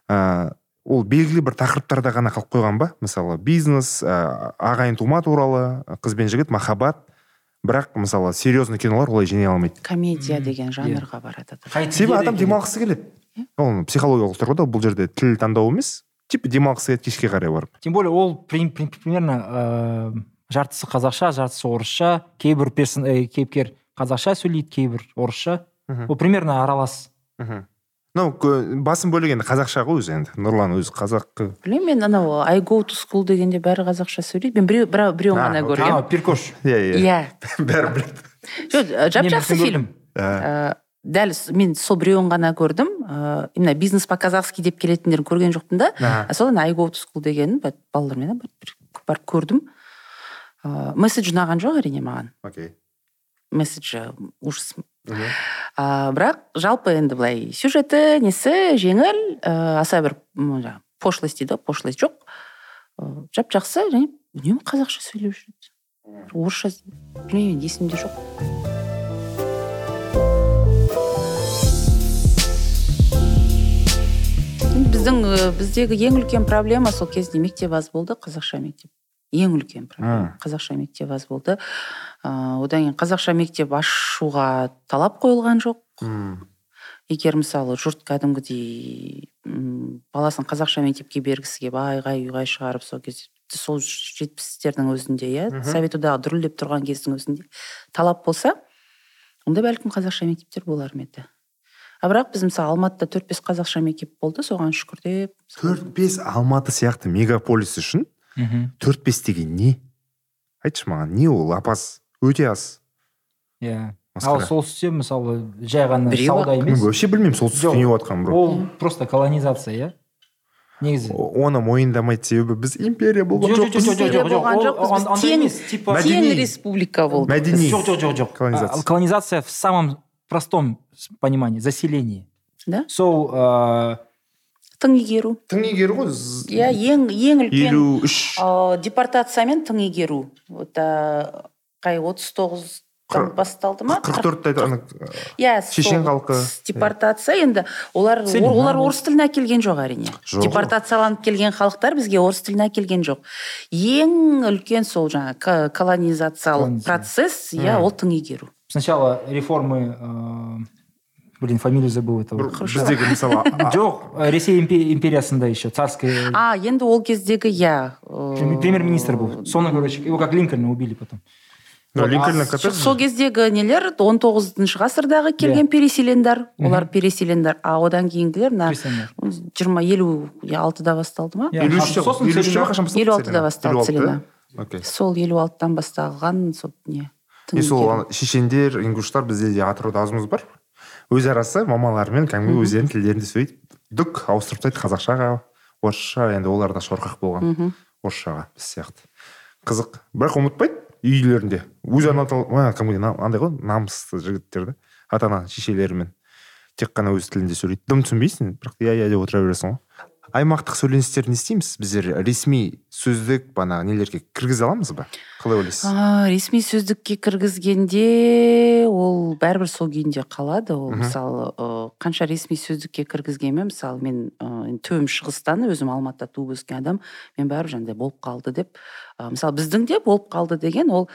ә, ол белгілі бір тақырыптарда ғана қалып қойған ба? Мысалы бизнес ә, ағайын тума туралы қыз бен жігіт махаббат. Бірақ мысалы серьезный кинолар олай жинай алмайды. Комедия деген Иә. жанрға барады себебі адам де демалғысы келеді. Ол психологиялық тұрғыда бұл жерде тіл таңдау емес типа демалғысы келеді кешке қарай барып. Тем более ол при- при- примерно ыыы жартысы қазақша жартысы орысша кейбір персон ә, кейіпкер қазақша сөйлейді кейбір орысша. Ол примерно аралас. Мхм. Ну басым бөлігі енді қазақша ғой өзі енді. Нұрлан өзі қазақ білемін мен анау i go to school дегенде бәрі қазақша сөйлейді. Мен біреу бірақ біреуін ғана көргенмін перкош. Иә иә. Иә. *laughs* Бәрі біледі. Жоқ жап жақсы фильм. Ә, дәл мен сол біреуін ғана көрдім. Ыыы именно бизнес по казахски деп келетіндерін көрген жоқпын да. Аха. а содан i go to school дегенін ба- балалармен барып көрдім. Ыыы месседж ұнаған жоқ әрине маған. Окей. Месседжі ужас. А, бірақ жалпы енді былай сюжеті несі жеңіл ә, аса бір жаңағы пошлость дейді ғой пошлость жоқ. Ә, жап жақсы және үнемі қазақша сөйлеп жүреді орысша білмеймін есімде жоқ. Біздің ә, біздегі ең үлкен проблема сол кезде мектеп аз болды қазақша мектеп. Ең үлкен проблема. Қазақша мектеп аз болды. Ыыы одан кейін қазақша мектеп ашуға талап қойылған жоқ. М. егер мысалы жұрт кәдімгідей баласын қазақша мектепке бергісі келіп айғай ұйғай шығарып сол кезде сол жетпістердің өзінде иә совет одағы дүрілдеп тұрған кездің өзінде талап болса онда бәлкім қазақша мектептер болар ма еді? А бірақ біз мысалы алматыда төрт бес қазақша мектеп болды соған шүкір деп. Төрт бес алматы сияқты мегаполис үшін төрт бес деген не? Айтшы маған не ол? Апас өте аз. Иә. Ал солтүстікте мысалы жай ғана сауда емес? Вообще білмеймін солтүстікте не болып жатқанын бро. ол просто колонизация иә? Негізі. Оны мойындамайды себебі біз империя болған жоқ жоқ жоқпыз жоқ жоқ тең- республика болды мәдени. Жоқ жоқ жоқ жоқ. Колонизация. Колонизация в самом простом понимании заселение да? Сол ыыы тың игеру тың игеру ғой иә ең ең үлкен елу үш. Ә, депортациямен тың игеру вот қай отыз тоғыз басталды ма? Қырық төртте ана иә шешен халқы. депортация енді олар олар орыс тілін әкелген жоқ әрине. Жоқ. депортацияланып келген халықтар бізге орыс тілін әкелген жоқ. Ең үлкен сол жаңағы ко- колонизациялық Колонизация. процесс иә ол тың игеру сначала реформы э, блин фамилию забыл этого. Біздегі мысалы жоқ ресей импе- империясында еще царская. А енді ол кездегі иә э, премьер-министр был. Соны короче его как линкольна убили потом. Линкольн сол кездегі нелер? 19 тоғызыншы ғасырдағы келген переселендар олар переселендар а одан кейінгілер мына жиырма елу алтыда басталды ма? Елу елу алтыда басталды целина окей. Сол елу алтыдан басталған сол не сол шешендер ингуштар бізде де атырауда азымыз бар. Өзарасы мамаларымен кәдімгі өздерінің тілдерінде сөйтіп дүк ауыстырып тастайды қазақшаға орысша енді олар да шорқақ болған. Орысшаға біз сияқты. Қызық. Бірақ ұмытпайды үйлерінде. Өз ана кәдімгідей андай ғой намысты жігіттер да ата ана шешелерімен. Тек қана өз тілінде сөйлейді. Дым түсінбейсің бірақ иә иә деп отыра бересің ғой. Аймақтық сөйленістер не істейміз біздер ресми сөздік бағанағы нелерге кіргізе аламыз ба? Қалай ойлайсыз? А, ресми сөздікке кіргізгенде ол бәрібір сол күйінде қалады. Ол мысалы қанша ресми сөздікке кіргізгенмен мысалы мен ы, енді түбім шығыстан өзім алматыда туып өскен адам мен бәрібір жаңағыдай болып қалды деп. Ы, мысалы біздің де болып қалды деген ол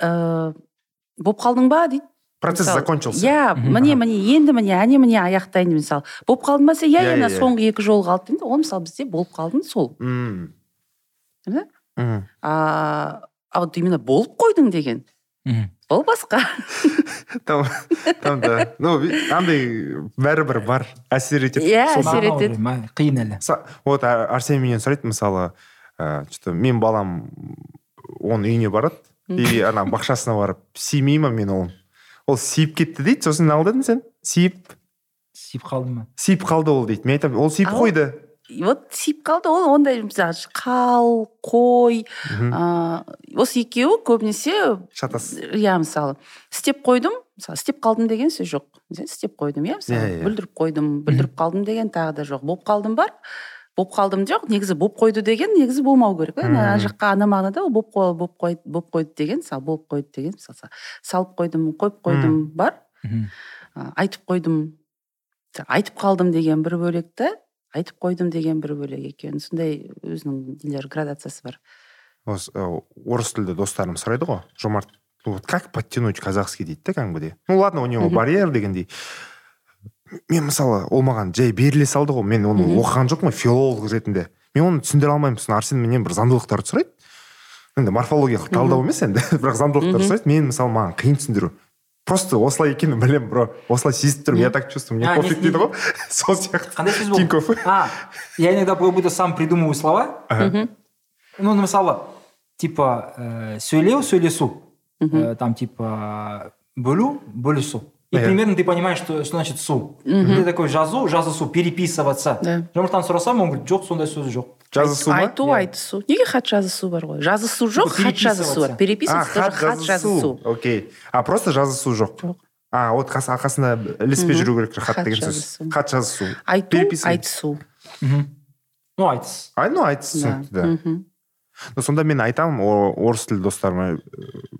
ыыы болып қалдың ба? дейді. Процесс Мысалы, закончился. иә міне міне енді міне әне міне аяқтайын мысалы. Болып қалдың ба десе иә иә. соңғы екі жол қалды дейді. Ол мысалы бізде болып қалдың сол. М. Да? Мгм. а а вот именно болып қойдың деген. Мгм. ол басқа. *laughs* Там там да. Ну андай бәрібір бар. Әсер етеді Иә, әсер етеді. ма- қиын әлі. Вот арсен менен сұрайды мысалы ә, что мен балам оның үйіне барады и ана бақшасына барып сүймей ма мен оны ол сүйіп кетті дейді сосын не алдың сен? Сүйіп сүйіп қалды ма сүйіп қалды ол дейді мен айтамын ол ол- қойды. вот сүйіп қалды ол ондай мысалы қал қой а, осы екеуі көбінесе шатас. иә мысалы істеп қойдым мысалы істеп қалдым деген сөз жоқ. Істеп қойдым иә мысалы Иә, иә. бүлдіріп қойдым бүлдіріп қалдым деген тағы да жоқ. Болып қалдым бар. Болып қалдым жоқ негізі болып қойды деген негізі болмау керек қой. Ана жаққа ана мағынада ол болып қой болып қойды болып қойды деген мысалы болып қойды деген мысалы салып қойдым қойып қойдым бар. Айтып қойдым айтып қалдым деген бір бөлек та айтып қойдым деген бір бөлек екен. Сондай өзінің нелері градациясы бар. Осы ә, орыс тілді достарым сұрайды ғой. Жомарт вот как подтянуть казахский дейді да кәдімгідей. Ну ладно у него барьер дегендей. Мен мысалы ол маған жай беріле салды ғой. Мен оны оқыған жоқпын филолог ретінде. Мен оны түсіндіре алмаймын. Сосын арсен менен бір заңдылықтарды сұрайды. Енді морфологиялық талдау емес енді *laughs* бірақ заңдылықтарды сұрайды. Мен мысалы маған қиын түсіндіру. Просто осылай екенін білемін бро. Осылай сезіп тұрмын. Я так чувствую мне пофиг не- дейді ғой. *laughs* Сол сияқты. Қандай сөз болды? тинькофф а я иногда как будто сам придумываю слова. Ага. ну мысалы типа э, сөйлеу сөйлесу. Э, там типа бөлу бөлісу и Иә. примерно ты понимаешь что, что значит су. Мгм. ты такой жазу жазысу переписываться. Да. жомарттан сұрасам он говорит жоқ сондай сөз жоқ жазысу ма? Айту айтысу неге хат жазысу бар ғой? Жазысу жоқ хат жазысу бар. Переписываться. Тоже хат жазысу окей. А просто жазысу жоқ? Жоқ. А вот қас- арқасында іліспей Мгм. жүру керек хат Хат деген сөз. хат жазысу айту айтысу Мгм. ну айтыс. А ну айтыс да. түсінікті да. Ну, сонда мен айтамын орыс тілді достарыма.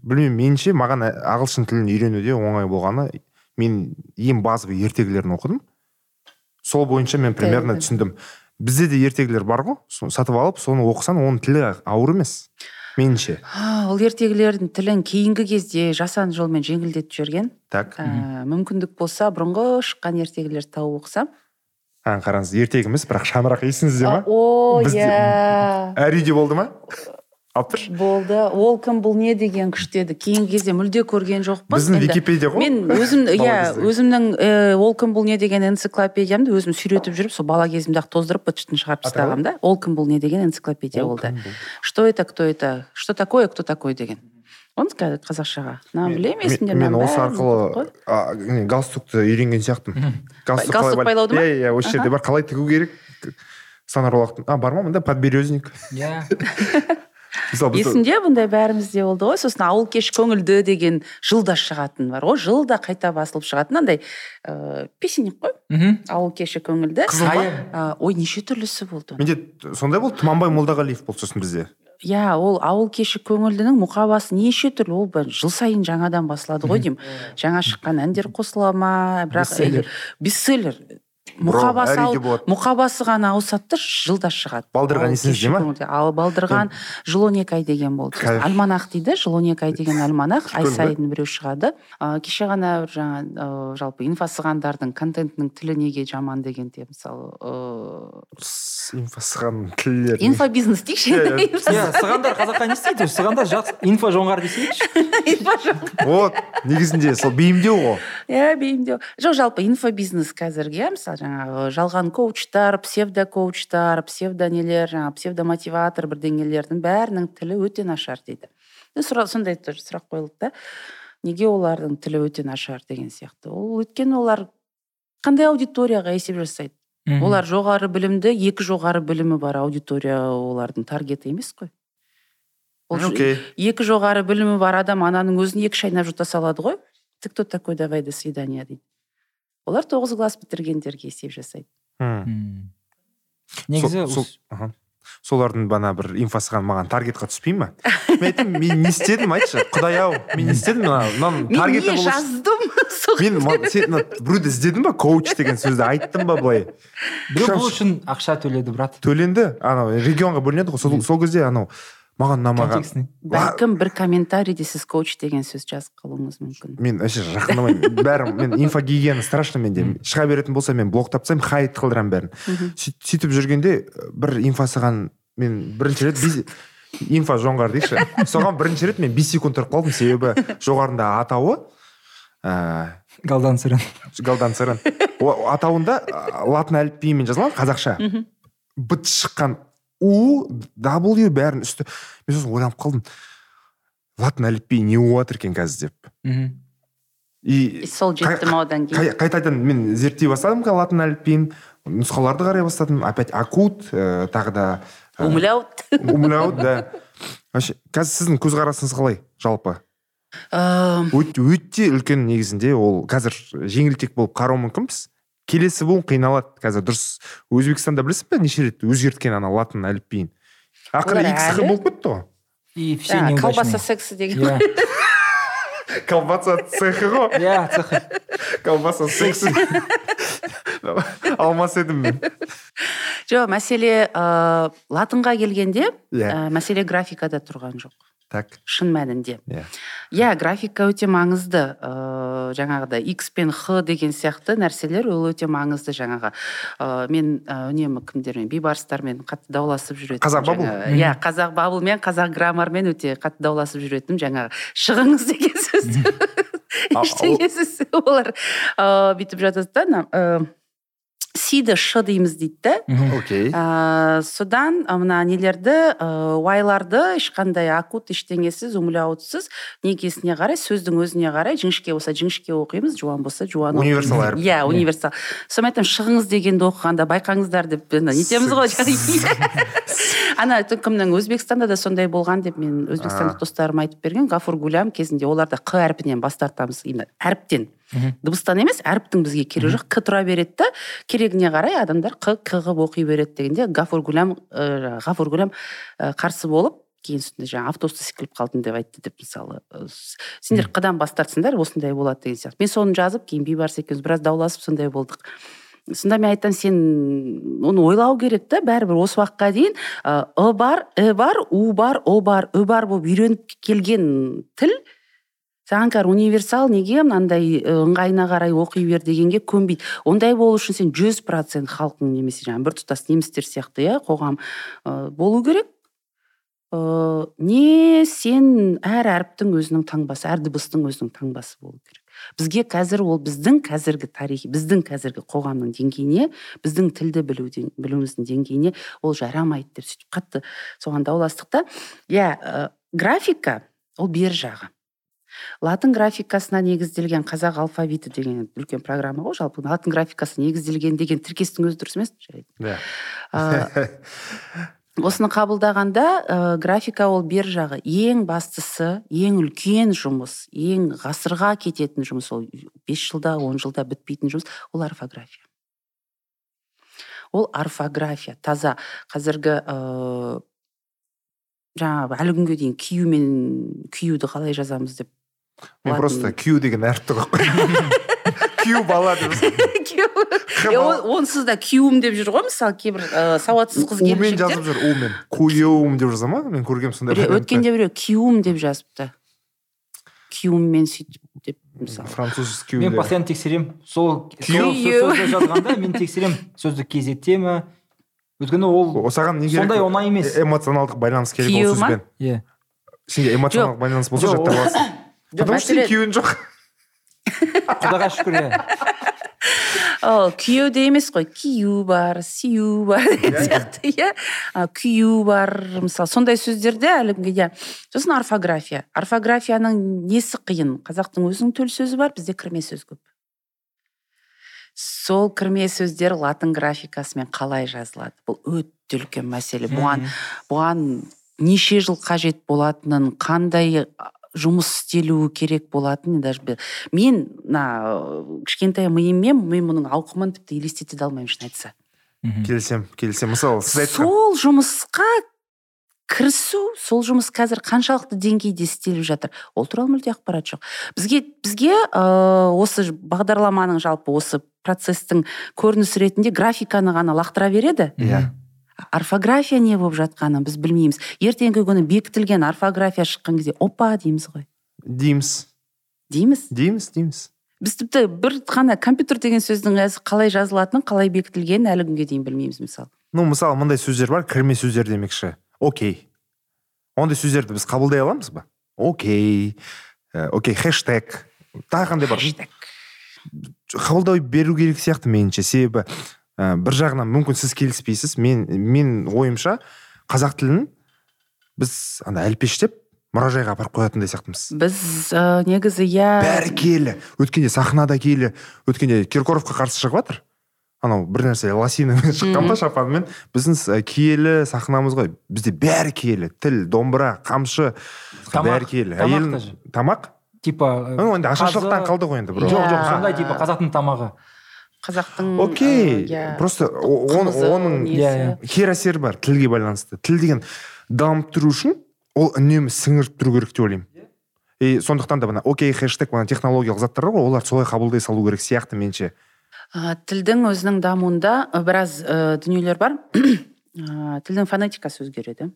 Білмеймін меніңше маған ағылшын тілін үйренуде оңай болғаны мен ең базовый ертегілерін оқыдым. Сол бойынша мен примерно түсіндім. Бізде де ертегілер бар ғой. Сатып алып соны оқысаң оның тілі ауыр емес меніңше. Ол ертегілердің тілін кейінгі кезде жасанды жолмен жеңілдетіп жіберген. Так ә, мүмкіндік болса бұрынғы шыққан ертегілерді тауып оқысам. А қараңыз ертегі емес бірақ шаңырақ есіңізде ма? О иә. әр үйде болды ма? Алып тұршы. Болды. Ол кім бұл не деген күшті еді кейінгі кезде мүлде көрген жоқпын біздің енді. Википедия ғой. Мен өзім иә өзімнің э, ол кім бұл не деген энциклопедиямды өзім сүйретіп жүріп сол бала кезімде ақ тоздырып бытыштан шығарып Атауы? тастағанмын да. Ол кім бұл не деген энциклопедия Ол болды что это кто это? Что такое кто такой деген. Оны қазір қазақшаға. Мына білемін есімде? мен осы арқылы галстукты үйренген сияқтымын. Галстук байлауды ма? иә иә осы жерде бар. Қалай тігу керек? Санарлықтың а бар ма мында подберезник? Иә. *laughs* есімде бұндай бәрімізде болды ғой. Сосын ауыл кеш көңілді деген жылда шығатын бар ғой. Жылда қайта басылып шығатын. Андай ыыы песенник қой. Мхм. Ауыл кеші көңілді Қызыл ой неше түрлісі болды. Менде сондай болды. Тұманбай молдағалиев болды сосын бізде. Иә ол ауыл кеші көңілдінің мұқабасы неше түрлі. Ол жыл сайын жаңадан басылады ғой деймін. Жаңа шыққан әндер қосыла ма? Бірақ Бестселлер. Мұқабасы мұқабасы ғана ауысады да жылда шығады. Балдырған есіңізде ма? ал балдырған жыл он екі ай деген болды. Альманах дейді жыл он екі ай деген альманах ай сайын біреу шығады. Ә, кеше ғана бір жаңа ә, жалпы инфосығандардың контентінің тілі неге жаман дегенде мысалы ыыы инфосыған тілдер инфобизнес дейікші Иә, сығандар қазаққа не істейді? Сығандар жақсы инфо жоңғар *laughs* жоқ. вот негізінде сол бейімдеу ғой. Иә бейімдеу. Жоқ жалпы инфобизнес қазіргі иә мысалы жаңағы жалған коучтар псевдо коучтар псевдо нелер жаңағы псевдомотиватор бірдеңелердің бәрінің тілі өте нашар дейді. Сондай тоже сұрақ қойылды да. Неге олардың тілі өте нашар деген сияқты. Ол өйткені олар қандай аудиторияға есеп жасайды? Олар жоғары білімді екі жоғары білімі бар аудитория олардың таргеті емес қой. Ол окей. екі жоғары білімі бар адам ананың өзін екі шайнап жұта салады ғой. Ты кто такой давай до свидания дейді. Олар тоғыз класс бітіргендерге есеп жасайды. Мм. негізі Сол- солардың бана бір инфосыған маған таргетқа түспей ма? Мен айттым мен не істедім айтшы құдай ау мен не істедім мен не жаздым *laughs* мен сен біреуді іздедің ба коуч деген сөзді айттым ба былай? Біреу бұл үшін ақша төледі брат. Төленді анау регионға бөлінеді ғой сол, сол кезде анау маған ұнамаған бәлкім бір комментарийде сіз коуч деген сөз жазып қалуыңыз мүмкін. Мен вообще жақындамаймын *laughs* бәрі мен инфогигиена страшно менде. Шыға беретін болса мен блоктап тастаймын хайт қылдырамын бәрін. Сөйтіп жүргенде бір инфосыған мен бірінші рет *laughs* инфо жоңғар дейікші. Соған бірінші рет мен бес секунд тұрып қалдым себебі жоғарында атауы ыыы галдан сырын галдан сырын О- атауында латын әліпбиімен жазылған қазақша. Быт шыққан у w бәрін үсті. Мен сосын ойланып қалдым. Латын әліпбиі не болып жатыр екен қазір деп. Мгм. и сол жетті ма одан кейін? қай- қайтадан мен зерттей бастадым латын әліпбиін нұсқаларды қарай бастадым. Опять акут ә, тағы да ә, умляут. *laughs* Умляут да. Вообще қазір сіздің көзқарасыңыз қалай жалпы? Өте, өте үлкен негізінде ол қазір жеңілтек болып қарау мүмкінбіз келесі буын қиналады. Қазір дұрыс. Өзбекстанда білесің бе неше рет өзгерткен ана латын әліпбиін? Ақыры XH әлі? болып кетті ғой. И все неудачные колбаса сексы деген иә. *laughs* колбаса цехы ғой. Иә цехы. Колбаса секси алмас едім мен. Жоқ мәселе ыыы латынға келгенде иә. ә, мәселе графикада тұрған жоқ. Так. шын мәнінде. Иә. иә графика өте маңызды. Ыыы жаңағыдай x пен х деген сияқты нәрселер ол өте маңызды жаңағы. Ыыы мен ы, үнемі кімдермен бейбарыстармен қатты дауласып жүретінмін Қазақ бабыл? иә қазақ бабыл мен қазақ граммармен өте қатты дауласып жүретінмін жаңағы шығыңыз деген сөзді *laughs* А- ештеңесіз олар ыыы бүйтіп жатады да сиді ш дейміз дейді. Да окей. Ә, содан мына нелерді ә, уайларды ешқандай акут ештеңесіз умляутсыз негесіне қарай сөздің өзіне қарай жіңішке болса жіңішке оқимыз жуан болса жуан оқимыз. Универсал әріп. иә универсал. Соны айтамын шығыңыз дегенді оқығанда байқаңыздар деп нетеміз ғой *laughs* ана кімнің өзбекстанда да сондай болған деп мен өзбекстандық А. достарым айтып берген гафур гулям кезінде оларда қ әрпінен бас тартамыз именно әріптен. Мгм. дыбыстан емес әріптің бізге керегі жоқ. К тұра береді да керегіне қарай адамдар қ к қылып оқи береді дегенде гафур гулям ә, гафур гулям ә, қарсы болып кейін сондай жаңағы автобуста секіріп қалдым деп айтты деп мысалы с- сендер қыдан бас тартсыңдар осындай болады деген сияқты. Мен соны жазып кейін бейбарыс екеуміз біраз дауласып сондай болдық. Сонда мен айтамын сен оны ойлау керек та бәрібір осы уақытқа дейін ы ы бар і бар у бар о бар ү бар болып үйреніп келген тіл қазір универсал неге мынандай ы, ыңғайына қарай оқи бер дегенге көнбейді. Ондай болу үшін сен жүз процент халықтың немесе жаңағы біртұтас немістер сияқты иә қоғам ы, болу керек. Ы не сен әр әріптің өзінің таңбасы әр дыбыстың өзінің таңбасы болу керек. Бізге қазір ол біздің қазіргі тарихи біздің қазіргі қоғамның деңгейіне біздің тілді білуден білуіміздің деңгейіне ол жарамайды деп сөйтіп қатты соған дауластық та. Иә ы, графика ол бер жағы. Латын графикасына негізделген қазақ алфавиті деген үлкен программа ғой жалпы латын графикасына негізделген деген тіркестің өзі дұрыс емес жарайды? Ы, осыны қабылдағанда ә, графика ол бер жағы ең бастысы ең үлкен жұмыс ең ғасырға кететін жұмыс ол бес жылда он жылда бітпейтін жұмыс ол орфография. Ол орфография таза. Қазіргі ыыы жаңағы әлі күнге дейін кию мен күюді қалай жазамыз деп мен просто кю деген әріпті қойып қойдым кю бала деп онсыз да кюум деп жүр ғой мысалы кейбір ә, сауатсыз қыз умен келіншектер жазып жүр умен. Куеум деп жаза ма? Мен көргенмін сондай өткенде біреу кюум деп жазыпты. Кюуммен сөйтіп деп мысалы. Француз кю мен постоянно тексеремін сол сөзді жазғанда мен тексеремін сөзді кезекте ме? өйткені ол саған не керек? сондай оңай емес. Э- эмоционалдық байланыс керек ол сөзбен. Иә сенде эмоционалдық байланыс болса жаттап аласың. Жоқ, потому что сен мәселе- күйеуің жоқ құдайға шүкір иә ол күйеуде емес қой кию бар сию бар деген сияқты иә күю бар мысалы сондай сөздерде әлі күнге иә сосын орфография. Орфографияның несі қиын? Қазақтың өзінің төл сөзі бар бізде кірме сөз көп. Сол кірме сөздер латын графикасымен қалай жазылады? Бұл өте үлкен мәселе. Бұған бұған неше жыл қажет болатынын қандай жұмыс істелуі керек болатынын даже бі- мен мына кішкентай миыммен мен мұның ауқымын тіпті елестете де алмаймын шын айтса. Келісемін келісемін мысалы сіз айтқан сол жұмысқа кірісу сол жұмыс қазір қаншалықты деңгейде істеліп жатыр ол туралы мүлде ақпарат жоқ. Бізге бізге ыыы осы бағдарламаның жалпы осы процесстің көрінісі ретінде графиканы ғана лақтыра береді. Иә. Орфография не болып жатқанын біз білмейміз. Ертеңгі күні бекітілген орфография шыққан кезде опа дейміз ғой. Дейміз. Дейміз? Дейміз дейміз. Біз тіпті бір ғана компьютер деген сөздің өзі қалай жазылатынын қалай бекітілгенін әлі күнге дейін білмейміз мысалы. Ну мысалы мындай сөздер бар кірме сөздер демекші. Окей. Ондай сөздерді біз қабылдай аламыз ба? Окей. Э, окей хэштег. Тағы қандай бар? Қабылдай беру керек сияқты меніңше. Себебі ә, бір жағынан мүмкін сіз келіспейсіз. Мен мен ойымша қазақ тілін біз ана әлпештеп мұражайға апарып қоятындай сияқтымыз. Біз ә, негізі иә. Бәрі киелі өткенде сахнада киелі өткенде киркоровқа қарсы шығып жатыр анау бір нәрсе лосинамен шыққан ба шапанмен. Біздің с- киелі сахнамыз ғой. Бізде бәрі киелі тіл домбыра қамшы. Тамақ- бәрі киелі даже. тамақ? Типа э, ну енді ашаршылықтан қалды ғой енді жоқ жоқ Иә. сондай типа қазақтың тамағы. Қазақтың окей ә, иә, просто оның несі. Иә, иә. кері әсері бар тілге байланысты. Тіл деген дамып тұру үшін ол үнемі сіңіріп тұру керек деп ойлаймын. И сондықтан да мына окей хэштег мына технологиялық заттар бар ғой олар солай қабылдай салу керек сияқты меніңше. Ә, тілдің өзінің дамуында ы, біраз ә, дүниелер бар. *clears throat* Ә, тілдің фонетикасы өзгереді.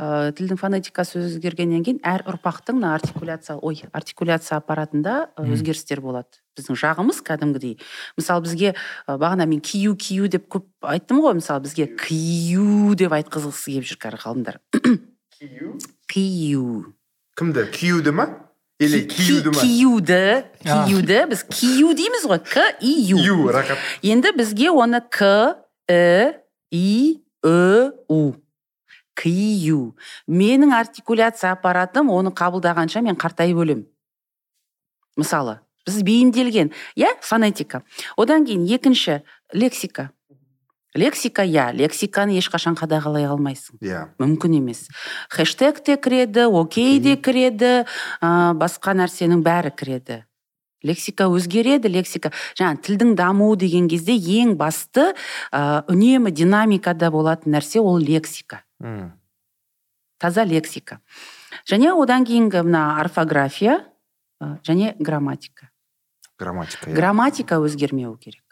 Ә, тілдің фонетикасы өзгергеннен кейін әр ұрпақтың мына артикуляция ой артикуляция аппаратында Мгм. өзгерістер болады. Біздің жағымыз кәдімгідей. Мысалы бізге ы, бағана мен кию кию деп көп айттым ғой. Мысалы бізге кию. деп айтқызғысы келіп жүр қазір ғалымдар. Кию? Кімді? Киюді ма? Или Ки- киюді ма? киюді біз кию дейміз ғой. К и ю ю рахат. Енді бізге оны к і и у кию менің артикуляция аппаратым оны қабылдағанша мен қартайып өлемін мысалы біз бейімделген иә фонетика. Одан кейін екінші лексика. Лексика иә лексиканы ешқашан қадағалай алмайсың. Иә. Мүмкін емес. Хэштег те кіреді окей де кіреді ә, басқа нәрсенің бәрі кіреді. Лексика өзгереді лексика жаңа тілдің дамуы деген кезде ең басты ә, үнемі динамикада болатын нәрсе ол лексика. М. таза лексика және одан кейінгі мына орфография және грамматика грамматика иә. грамматика өзгермеуі керек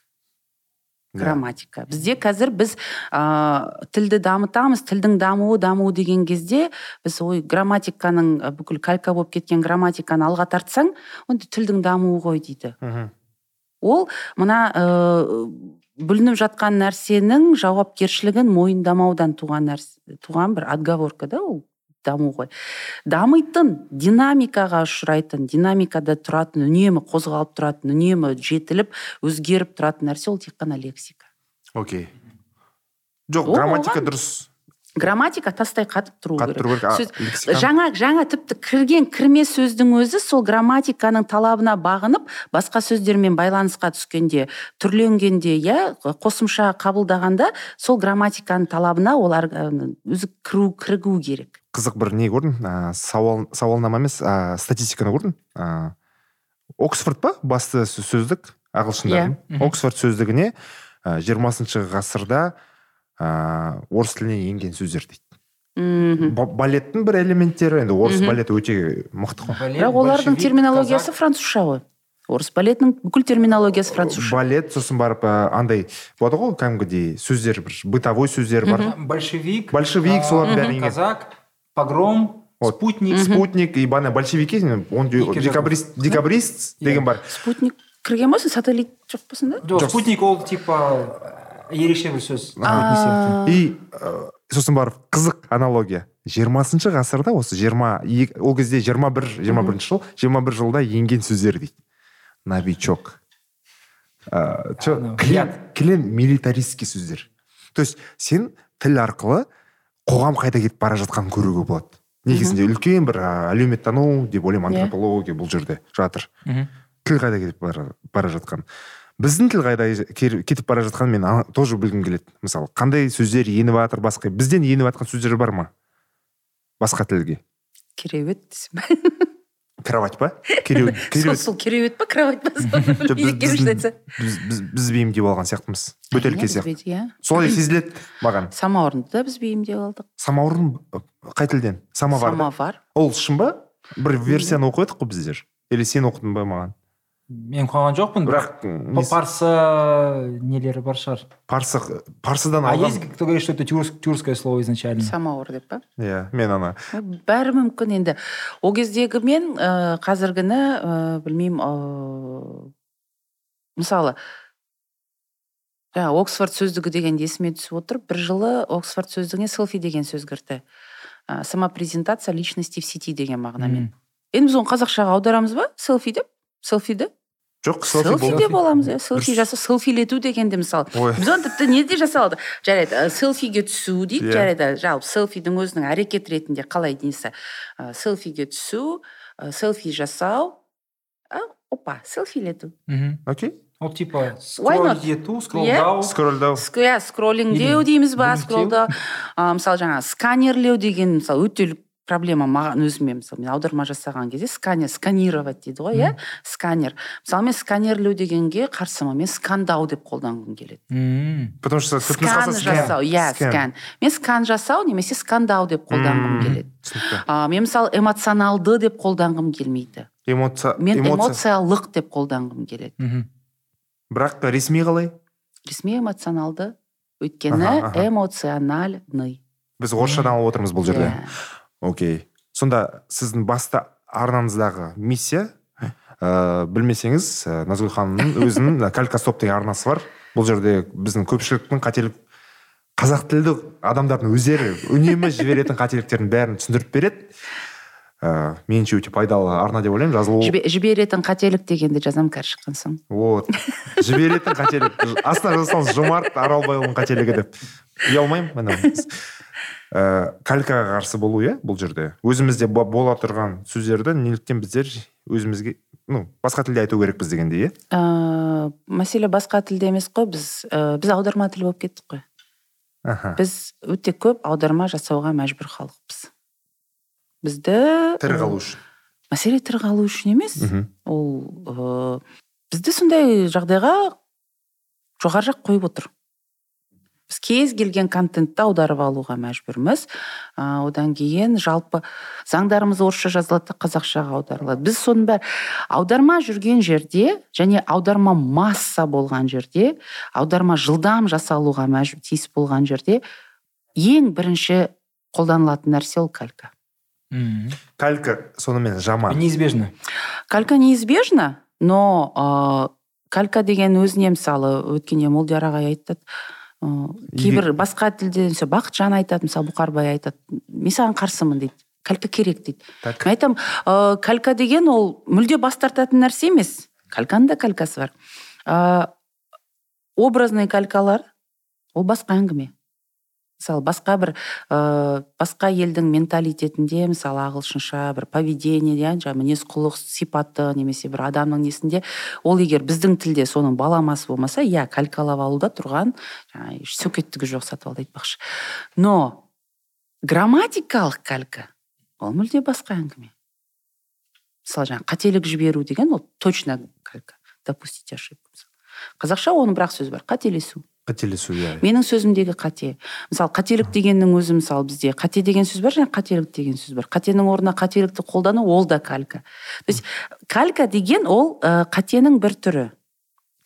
Иә. грамматика бізде қазір біз ә, тілді дамытамыз тілдің дамуы дамуы деген кезде біз ой грамматиканың бүкіл калька болып кеткен грамматиканы алға тартсаң онда тілдің дамуы ғой дейді Мгм. ол мына ә, бүлініп жатқан нәрсенің жауапкершілігін мойындамаудан туған нәрсе туған бір отговорка да ол даму ғой. Дамитын динамикаға ұшырайтын динамикада тұратын үнемі қозғалып тұратын үнемі жетіліп өзгеріп тұратын нәрсе ол тек қана лексика. Окей. Жоқ Ол грамматика дұрыс. Грамматика тастай қатып тұру қатып керек тұру керек. А, Сөз- жаңа жаңа тіпті кірген кірме сөздің өзі сол грамматиканың талабына бағынып басқа сөздермен байланысқа түскенде түрленгенде иә қосымша қабылдағанда сол грамматиканың талабына олар өзі кіру кірігу керек. Қызық бір не көрдім? Ә, сауал сауалнама емес ә, статистиканы көрдім. Ә, оксфорд па? Басты сө- сөздік ағылшындардың Иә. оксфорд сөздігіне жиырмасыншы ғасырда ә, орыс тіліне енген сөздер дейді. Мхм. Ба- балеттің бір элементтері енді орыс балеті өте мықты ғой. Бірақ олардың терминологиясы французша ғой. Орыс балетінің бүкіл терминологиясы французша. Балет сосын барып андай болады ғой кәдімгідей сөздер бір бытовой сөздер бар. Большевик Большевик, солардың енген. казак погром Вот. спутник. Спутник и бана большевики декабрист декабрист деген бар. Спутник кірген болсын сателлит жоқ болсын да? Жоқ. спутник ол типа ерекше бір сөз. И ә, сосын барып қызық аналогия. Жиырмасыншы ғасырда осы жиырма ол кезде жиырма бір жиырма бірінші жыл жиырма бір жылда енген сөздер дейді. Новичок. Ұят. клен милитаристский сөздер. То есть сен тіл арқылы қоғам қайда кетіп бара жатқанын көруге болады. Негізінде үлкен бір әлеуметтану деп ойлаймын Иә. антропология бұл жерде жатыр. Тіл қайда кетіп бара, бара жатқан біздің тіл қайда кетіп бара жатқанын мен тоже білгім келеді. Мысалы қандай сөздер еніп жатыр басқа бізден еніп жатқан сөздер бар ма? Басқа тілге. Кереует *laughs* кровать па? Кереует *laughs* сол кереует па кровать па? *laughs* Біз- бейімдеп алған сияқтымыз. Бөтелке сияқты. иә. Солай сезіледі маған. Самаурынды да біз бейімдеп алдық. Самаурын қай тілден? Самовар самовар ол шын ба? Бір версияны оқып едік қой біздер. Или сен оқыдың ба маған? Мен қойған жоқпын бірақ парсы нелері бар шығар. Парсы парсыдан а есть кто говорит что это тюрк- тюркское слово изначально? Самауыр деп па? Иә мен ана. Бәрі мүмкін енді. Ол кездегі мен ә, қазіргіні ә, білмеймін ә, мысалы жаңағы оксфорд сөздігі дегенде есіме түсіп отыр бір жылы оксфорд сөздігіне селфи деген сөз кірді. Ә, самопрезентация личности в сети деген мағынамен. Енді біз оны қазақшаға аударамыз ба? Селфи деп? Селфиді жоқ селфи деп аламыз иә селфи жасау селфилету дегенде мысалы біз оны тіпті неде жасалады жарайды селфиге түсу дейді Иә. жарайды. Жалпы селфидің өзінің әрекет ретінде қалай несі селфиге түсу селфи жасау а, опа селфилету. Мхм окей. Ол типа скролл ету Иә. скроллдау скроллдау Ск- иә скроллингдеу дейміз ба ә, мысалы жаңағы сканерлеу деген мысалы өте проблема маған өзіме мысалы мен аударма жасаған кезде сканер сканировать дейді ғой иә? Сканер. Мысалы мен сканерлеу дегенге қарсымын мен скандау деп қолданғым келеді. Мм. потому что скан жасау иә скан. мен скан жасау немесе скандау деп қолданғым келеді. түсінікті. А, мен мысалы эмоционалды деп қолданғым келмейді. Эмоция мен эмоция эмоциялық деп қолданғым келеді. Мхм бірақ ресми қалай? Ресми эмоционалды. Өйткені эмоциональный. Біз орысшадан алып отырмыз бұл жерде. Иә. Окей. Сонда сіздің басты арнаңыздағы миссия ә, білмесеңіз ә, назгүл ханымның өзінің калькастоп деген арнасы бар. Бұл жерде біздің көпшіліктің қателік қазақ тілді адамдардың өздері үнемі жіберетін қателіктердің бәрін түсіндіріп береді. Ә, меніңше өте пайдалы арна деп ойлаймын. Жазылу Жібе- жіберетін қателік дегенді жазамын кәрі шыққан соң. Вот. Жіберетін қателік. Астына жазсаңыз жомарт аралбайұлының қателігі деп. Ұялмаймын міне. Ә, калькаға қарсы болу иә бұл жерде? Өзімізде бо- бола тұрған сөздерді неліктен біздер өзімізге ну басқа тілде айту керекпіз дегендей иә? Ә, мәселе басқа тілде емес қой біз ә, біз аударма тілі болып кеттік қой. Аха. Біз өте көп аударма жасауға мәжбүр халықпыз. Бізді тірі қалу үшін. мәселе тірі қалу үшін емес. Ол ә, бізді сондай жағдайға жоғары жақ қойып отыр. Біз кез келген контентті аударып алуға мәжбүрміз. Ә, одан кейін жалпы заңдарымыз орысша жазылады да қазақшаға аударылады. Біз соның бәрі аударма жүрген жерде және аударма масса болған жерде аударма жылдам жасалуға мәжбүр тиіс болған жерде ең бірінші қолданылатын нәрсе ол калька. Мм. калька сонымен жаман. Неизбежно. Калька неизбежно но ә, калька деген өзіне мысалы өткенде молдияр ағай айтады ә, кейбір басқа тілде мысалы бақытжан айтады мысалы бұқарбай айтады мен саған қарсымын дейді калька керек дейді. Так. Мен айтамын ә, калька деген ол мүлде бас тартатын нәрсе емес. Кальканың да калькасы бар. Ә, образный калькалар ол басқа әңгіме. Мысалы басқа бір ә, басқа елдің менталитетінде мысалы ағылшынша бір поведение иә жаңағы мінез құлық сипаты немесе бір адамның несінде ол егер біздің тілде соның баламасы болмаса иә калькалап алуда тұрған жаңағы сөкеттігі жоқ сатып алды айтпақшы. Но грамматикалық калька ол мүлде басқа әңгіме. Мысалы жаңағы қателік жіберу деген ол точно калька допустить ошибку. Қазақша оның бір ақ сөзі бар қателесу. Қателесу иә менің сөзімдегі қате. Мысалы қателік дегеннің өзі мысалы бізде қате деген сөз бар және қателік деген сөз бар. Қатенің орнына қателікті қолдану ол да калька. То есть калька деген ол ә, қатенің бір түрі.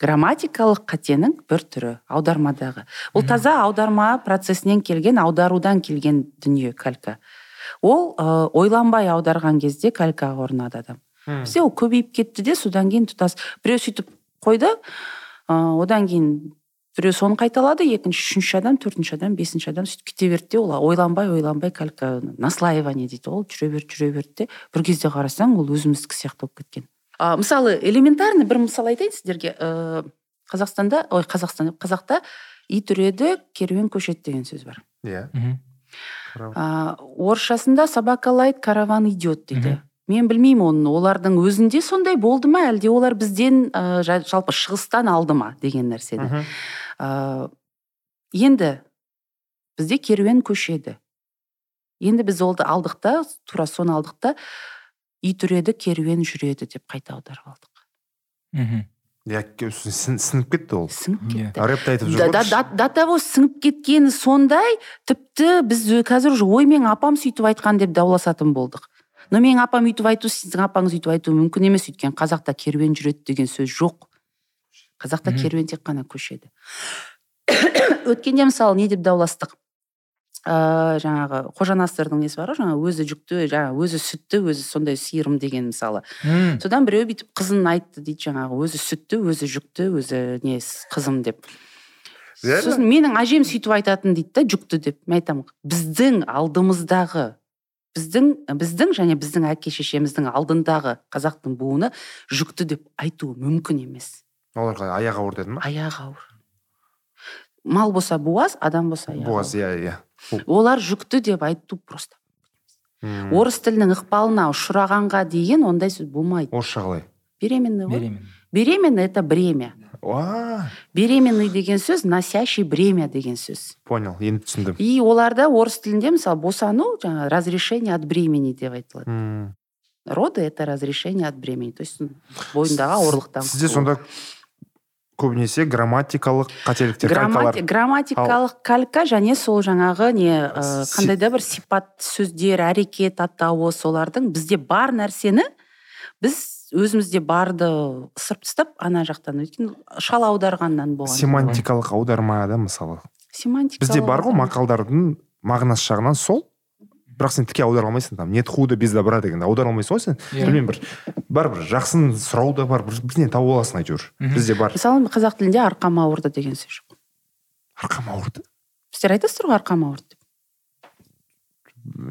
Грамматикалық қатенің бір түрі аудармадағы. Ол таза аударма процесінен келген аударудан келген дүние калька. Ол ә, ойланбай аударған кезде калькаға ұрынады адам. Бізде ол көбейіп кетті де содан кейін тұтас. Біреу сөйтіп қойды одан кейін біреу соны қайталады екінші үшінші адам төртінші адам бесінші адам сөйтіп кете берді де ол ойланбай ойланбай калька наслаивание дейді ол жүре берді жүре берді де бір кезде қарасаң ол өзіміздікі сияқты болып кеткен. А, мысалы элементарный бір мысал айтайын сіздерге ә, қазақстанда ой қазақстанда қазақта ит үреді керуен көшеді деген сөз бар. Иә. А, орысшасында собака лает караван идет дейді. Мен білмеймін оны олардың өзінде сондай болды ма әлде олар бізден ә, жа- жалпы шығыстан алды ма деген нәрсені? Ә, енді бізде керуен көшеді. Енді біз олды алдық та тура соны алдық та ит үреді керуен жүреді деп қайта аударып алдық. Мхм. Иә сініп кетті ол. Сіңіп Иә. кетті. Рэпті айтып да, да, жүр да, до того сіңіп кеткені сондай тіпті біз ö- қазір уже ой менің апам сөйтіп айтқан деп дауласатын болдық. Но менің апам өйтіп айту сіздің апаңыз өйтіп айтуы мүмкін емес өйткені қазақта керуен жүреді деген сөз жоқ. Қазақта керуен тек қана көшеді *coughs* өткенде мысалы не деп дауластық? Ыыы жаңағы қожа насырдың несі бар ғой жаңағы өзі жүкті жаңағы өзі сүтті өзі сондай сиырым деген мысалы. Мм. содан біреу бүйтіп қызын айтты дейді жаңағы өзі сүтті өзі жүкті өзі не қызым деп. Сосын менің әжем сөйтіп айтатын дейді да жүкті деп. Мен айтамын біздің алдымыздағы біздің біздің және біздің әке шешеміздің алдындағы қазақтың буыны жүкті деп айтуы мүмкін емес. Оларға аяғы ауыр деді ма? Аяғы ауыр. Мал болса буаз адам болса аяғы буаз иә иә. Олар жүкті деп айту просто. Орыс тілінің ықпалына ұшырағанға дейін ондай сөз болмайды. Орысша қалай? Беременный ғой. Беременный это бремя. Беременный деген сөз носящий бремя деген сөз. Понял енді түсіндім. И оларда орыс тілінде мысалы босану жаңағы разрешение от бремени деп айтылады. Мм. роды это разрешение от бремени то есть бойындағы ауырлықтан сізде сонда көбінесе грамматикалық қателіктер Граммати- калькалар грамматикалық калька және сол жаңағы не ә, қандай да бір сипат сөздер әрекет атауы солардың бізде бар нәрсені біз өзімізде барды ысырып тастап ана жақтан өйткені шала аударғаннан болған семантикалық аударма да мысалы. Семантика бізде бар ғой мақалдардың мағынасы жағынан сол. Бірақ сен тіке аудара алмайсың там нет худа без добра дегенді аудара алмайсың ғой сен. Иә. білмеймін бір бәрібір жақсын сұрау да бар бір бірдеңе тауып аласың әйтеуір. Бізде бар. Мысалы қазақ тілінде арқам ауырды деген сөз жоқ. Арқам ауырды сіздер айтасыздар ғой арқам ауырды деп?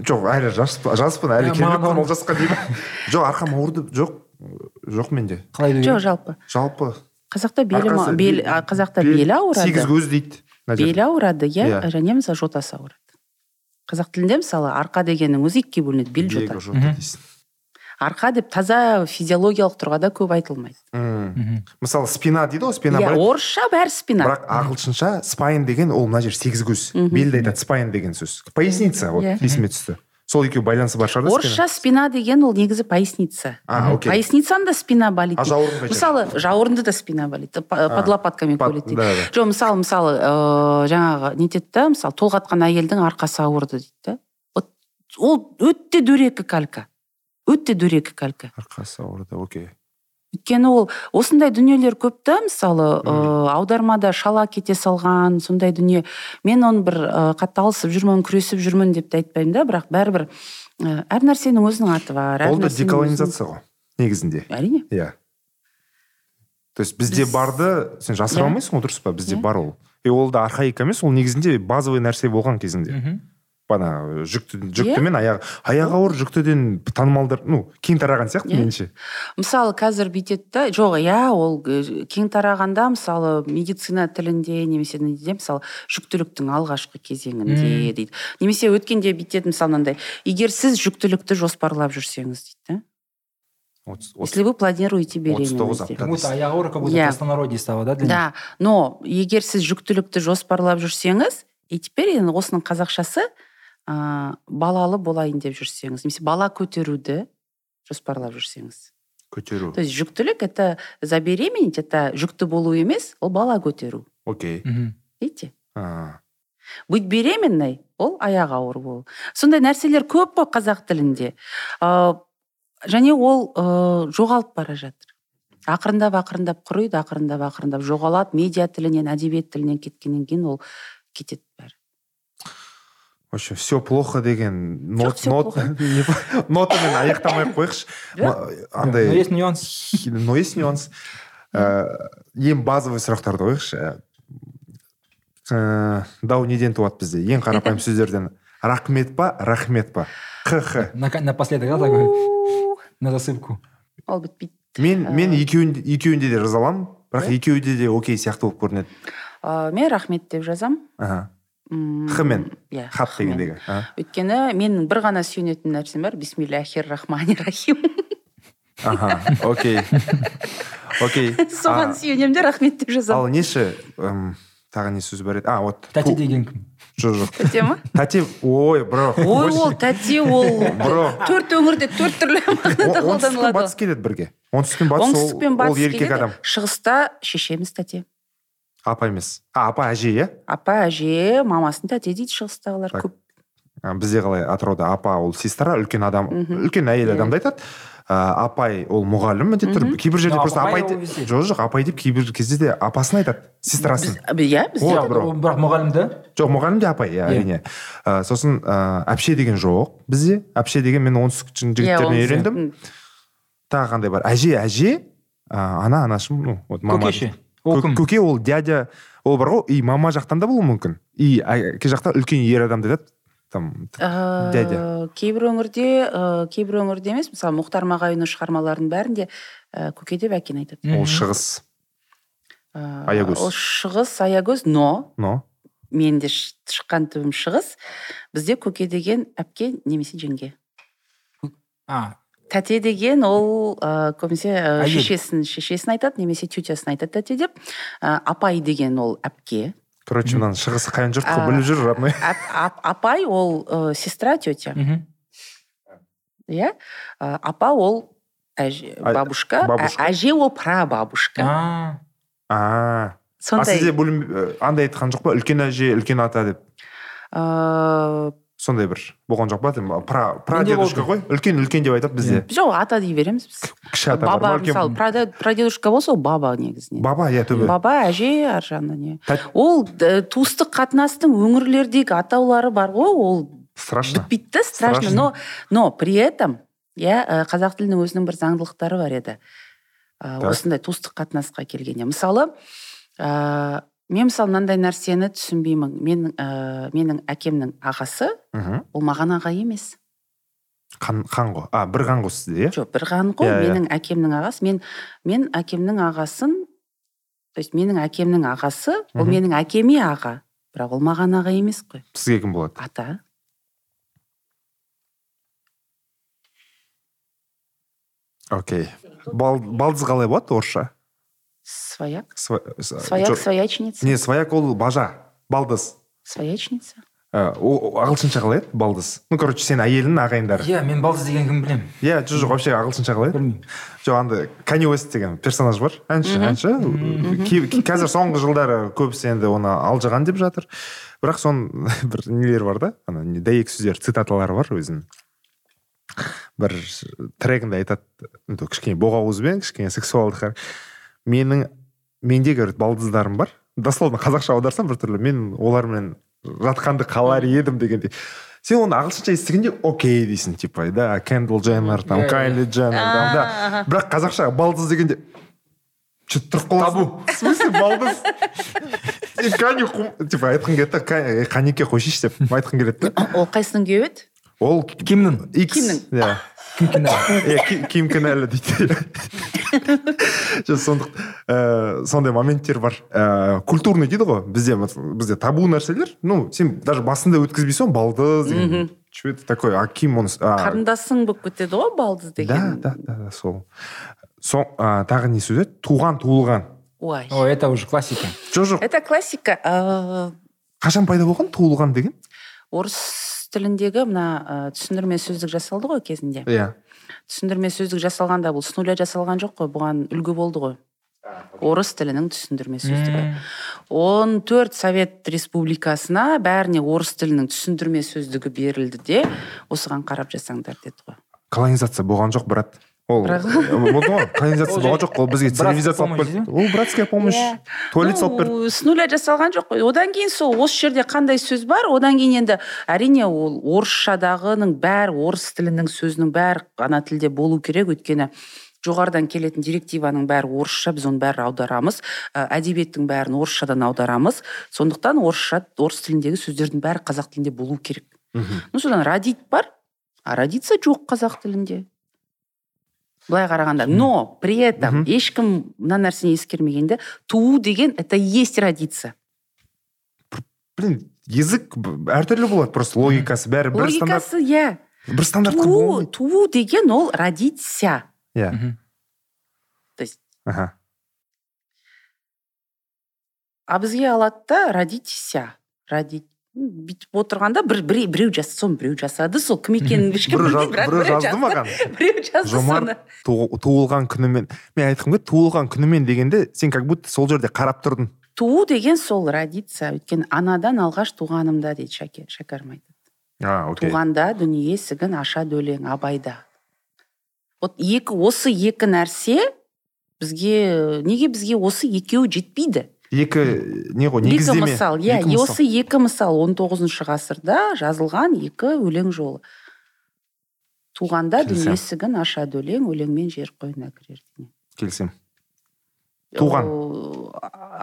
Жоқ әлі жаспын жаспын әлі келмеппін маған- ол жасқа деймін *laughs* жоқ арқам ауырды жоқ. Жоқ менде. Қалай жоқ жалпы. Жалпы. Қазақта белі арқасы- бел қазақта бел- белі ауырады. сегіз көз дейді белі ауырады иә? Иә. және мысалы жотасы ауырады. Қазақ тілінде мысалы арқа дегеннің өзі екіге бөлінеді бел жота. Арқа деп таза физиологиялық тұрғыда көп айтылмайды. Мм. мхм мысалы спина дейді ғой спина иә орысша бәрі спина. бірақ ағылшынша спайн деген ол мына жер сегіз көз. Белді айтады спайн деген сөз. Поясница вот Иә. есіме түсті. Сол екеуі байланысы бар шығар орысша спина? деген ол негізі поясница. А окей. Поясницаны да спина болит. А жауырын мысалы жауырынды да спина болит. П- под лопатками колет дейді жоқ мысалы мысалы ыыы жаңағы нетеді да мысалы толғатқан әйелдің арқасы ауырды дейді да. Вот ол өте дөрекі калька. Өте дөрекі калька. Арқасы ауырды окей. Өйткені ол осындай дүниелер көп та мысалы ыыы аудармада шала кете салған сондай дүние. Мен оны бір ы қатты алысып жүрмін күресіп жүрмін деп те айтпаймын да бірақ бәрібір ы әр нәрсенің өзінің аты бар ол да деколонизация ғой негізінде. әрине. Иә. То есть бізде Біз- барды сен жасыра алмайсың ғой дұрыс па? Бізде бар ол. И ол да архаика емес ол негізінде базовый нәрсе болған кезінде. Мхм бана жүкті жүкті мен аяғы аяғы ауыр жүктіден танымалдар ну кең тараған сияқты меніңше. Мысалы қазір бүйтеді да жоқ иә ол кең тарағанда мысалы медицина тілінде немесе неде мысалы жүктіліктің алғашқы кезеңінде дейді. Немесе өткенде бүйтеді мысалы мынандай егер сіз жүктілікті жоспарлап жүрсеңіз дейді да? Если вы планируете беременность аяғы ауыр как будто Иә. простонародье стало да да но егер сіз жүктілікті жоспарлап жүрсеңіз и теперь енді осының қазақшасы ыыы балалы болайын деп жүрсеңіз немесе бала көтеруді жоспарлап жүрсеңіз. Көтеру. То есть жүктілік это забеременеть это жүкті болу емес ол бала көтеру. Окей. Мхм видите? А, быть беременной ол аяғы ауыр болу. Сондай нәрселер көп қой қазақ тілінде. Ә, және ол ә, жоғалып бара жатыр. Ақырындап ақырындап құриды ақырындап ақырындап жоғалады. Медиа тілінен әдебиет тілінен кеткеннен кейін ол кетеді бәрі. В общем все плохо деген. Нот, нотамен аяқтамай ақ қояйықшы андай но есть нюанс. *laughs* Но есть нюанс. Ә, ең базовый сұрақтарды қояйықшы Ә, дау неден туады бізде. Ең қарапайым сөздерден рахмет па рахмет па қх На- напоследок да такой? На засыпку. Ол бітпейді мен мен екеуінде екеуінде де жазаламын бірақ Иә? екеуі де окей сияқты болып көрінеді. Ә, мен рахмет деп жазам. Аха. М, х мен иә хат дегендегі өйткені менің бір ғана сүйенетін нәрсем бар бисмиллахир рахмани рахим аха окей. *laughs* Окей соған сүйенемін де рахмет деп ал жазамын неші ым, тағы не сөз бар еді? А вот тәте деген кім? Жоқ жоқ. Тәте ма? Тәте ой бро. Ой ол тәте ол. Бро. Төрт өңірде төрт түрлі мағынада О- оңтүстік пен қолданылады батыс келеді бірге. Оңтүстік пен батыс оңтүстік пен ол батыс еркек келеді. адам. Шығыста шешеміз тәте апа емес. А апа әже иә? Апа әже мамасын тәте дейді шығыстағылар көп. Бізде қалай атырауда апа ол сестра үлкен адам үлкен әйел Иә. адамды айтады. А, апай ол мұғалім міндетті түрде. Кейбір жерде просто апай жоқ жоқ апай деп кейбір кезде де апасын айтады сестрасын. Иә бізде бірақ мұғалім да жоқ мұғалім де апай иә Иә. әрине. Сосын ә, әпше деген жоқ бізде. Әпше деген мен оңтүстік Иә, жігіттерінен үйрендім. Тағы қандай бар? Әже әже а, ана анашым ну вот мама көкеше ол кім көке ол дядя ол бар ғой и мама жақтан да болуы мүмкін. И әке жақта үлкен ер адамды айтады там Ә, Дядя. кейбір өңірде ә, кейбір өңірде емес мысалы мұхтар мағауиннің шығармаларының бәрінде ә, көке деп әкені айтады. Ол шығыс. Аягөз. ол шығыс аягөз но но. мен де ш- шыққан түбім шығыс. Бізде көке деген әпке немесе жеңге. А тәте деген ол ә, көбінесе ә, шешесін шешесін айтады немесе тетясын айтады тәте деп. Ә, апай деген ол әпке. Короче мынаның шығысы қайын жұрт қой біліп жүр родной Ап- ап- апай ол ә, сестра тетя. Мхм. иә? Ә, апа ол әже, А- бабушка, бабушка. ә- әже ол прабабушка а. А. А сондай сізде бөлім андай айтқан жоқ па? Үлкен әже үлкен ата деп? Ә, сондай бір болған жоқ па? Пра пра Менде дедушка ғой. Үлкен үлкен деп айтады бізде. Жоқ ата дей береміз біз. Кіші ата баба мысалы прадедушка болса ол баба негізінен. Баба иә түбі. Баба әже ар жағында не. Ол туыстық қатынастың өңірлердегі атаулары бар ғой ол страшно. бітпейді да страшно. Но но при этом иә ә, қазақ тілінің өзінің бір заңдылықтары бар еді. Так. осындай туыстық қатынасқа келгенде. Мысалы ә, мен мысалы мынандай нәрсені түсінбеймін. Мен ә, менің әкемнің ағасы мхм. ол маған аға емес. Қан қан ғой а бір қан ғой сізде иә? Жоқ бір қан ғой Иә, иә. менің әкемнің ағасы. Мен мен әкемнің ағасын то есть менің әкемнің ағасы ол менің әкеме аға. Бірақ ол маған аға емес қой. Сізге кім болады? Ата. Окей. Бал, балдыз қалай болады орысша? Свояк? Сва- с- свояк своячница? Не свояк ол бажа балдыз. Своячница? Ә, о- о- ағылшынша қалай еді балдыз? Ну короче сен әйелің ағайындары иә мен балдыз деген кім білемін? Иә жоқ жоқ вообще ағылшынша қалай еді? Білмеймін. Жоқ андай кани уэст деген персонаж бар. Әнші әнші. Қазір соңғы жылдары көбісі енді оны алжыған деп жатыр. Бірақ соның *laughs* бір нелері бар да ана не, дәйек сөздер цитаталары бар өзінің. Бір трегінде айтады кішкене боғауызбен кішкене сексуалды хар- менің менде говорит балдыздарым бар. Дословно қазақша аударсам біртүрлі мен олармен жатқанды қалар едім дегендей. Сен оны ағылшынша естігенде окей дейсің типа да? Кендл дженнер там кайли дженнер там да? Бірақ қазақша балдыз дегенде че тұрып қаласың Табу. в смысле балдыз? Кәне типа айтқың келеді да «Ка- қанеке қойшиш деп айтқың келеді да. *coughs* Ол қайсының күйеуі еді? Ол кімнің икс. Кимнің? иә. Кім кінәлі иә Ки- ким кінәлі дейді. Сондық ә, сондай моменттер бар. Ә, культурный дейді ғой бізде бізде табу нәрселер. Ну сен даже басында өткізбейсің ғой балдыз деген. Че это такое? А ким оны қарындасың болып кетеді ғой балдыз да деген. Да да да, сол. Со, а, тағы не сөз еді? Туған туылған. Ой. О это уже классика. Жоқ жоқ. Это классика. Ә, қашан пайда болған туылған деген? орыс тіліндегі мына ә, түсіндірме сөздік жасалды ғой кезінде. Иә. Түсіндірме сөздік жасалғанда бұл с нуля жасалған жоқ қой бұған үлгі болды ғой. Орыс тілінің түсіндірме сөздігі. Он төрт совет республикасына бәріне орыс тілінің түсіндірме сөздігі берілді де осыған қарап жасаңдар деді ғой. Колонизация болған жоқ брат. Ол Ол болған жоқ ол бізге братская цивилизация алып помощь берді ол братская помощь Иә. туалет салып берді с нуля жасалған жоқ қой. Одан кейін сол осы жерде қандай сөз бар? Одан кейін енді әрине ол орысшадағының бәрі орыс тілінің сөзінің бәрі ана тілде болу керек. Өйткені жоғарыдан келетін директиваның бәрі орысша біз оның бәрін аударамыз. Ә, әдебиеттің бәрін орысшадан аударамыз. Сондықтан орысша орыс тіліндегі сөздердің бәрі қазақ тілінде болу керек. Мгм. ну содан родить бар. А родиться жоқ қазақ тілінде. Былай қарағанда. Но при этом ешкім мына нәрсені ескермегенде туу деген это и есть родиться блин язык әртүрлі болады просто логикасы бәрі бір стандарт. логикасы иә. Бір стандартқа туу туу деген ол родиться иә. То есть аха. А бізге алады да родитеся родить бүйтіп отырғанда бір біреу, біреу жасады соны біреу жасады сол кім екенін *laughs* ешкім білмейді бірақ біреу жазды маған. *laughs* Біреу жазды соны. Туылған күнімен мен айтқым келеді туылған күнімен дегенде сен как будто сол жерде қарап тұрдың. Туу деген сол родиться өйткені анадан алғаш туғанымда дейді шәке шәкәрім айтады. А окей. Туғанда дүние есігін ашады өлең абайда. Вот екі осы екі нәрсе бізге неге бізге осы екеуі жетпейді? Екі не ғой екі негіздеме мысал иә Екі мысал. осы екі мысал 19 ғасырда жазылған екі өлең жолы. Туғанда дүние есігін ашады өлең өлеңмен жер қойнына кірер деген келісемін. Туған. О,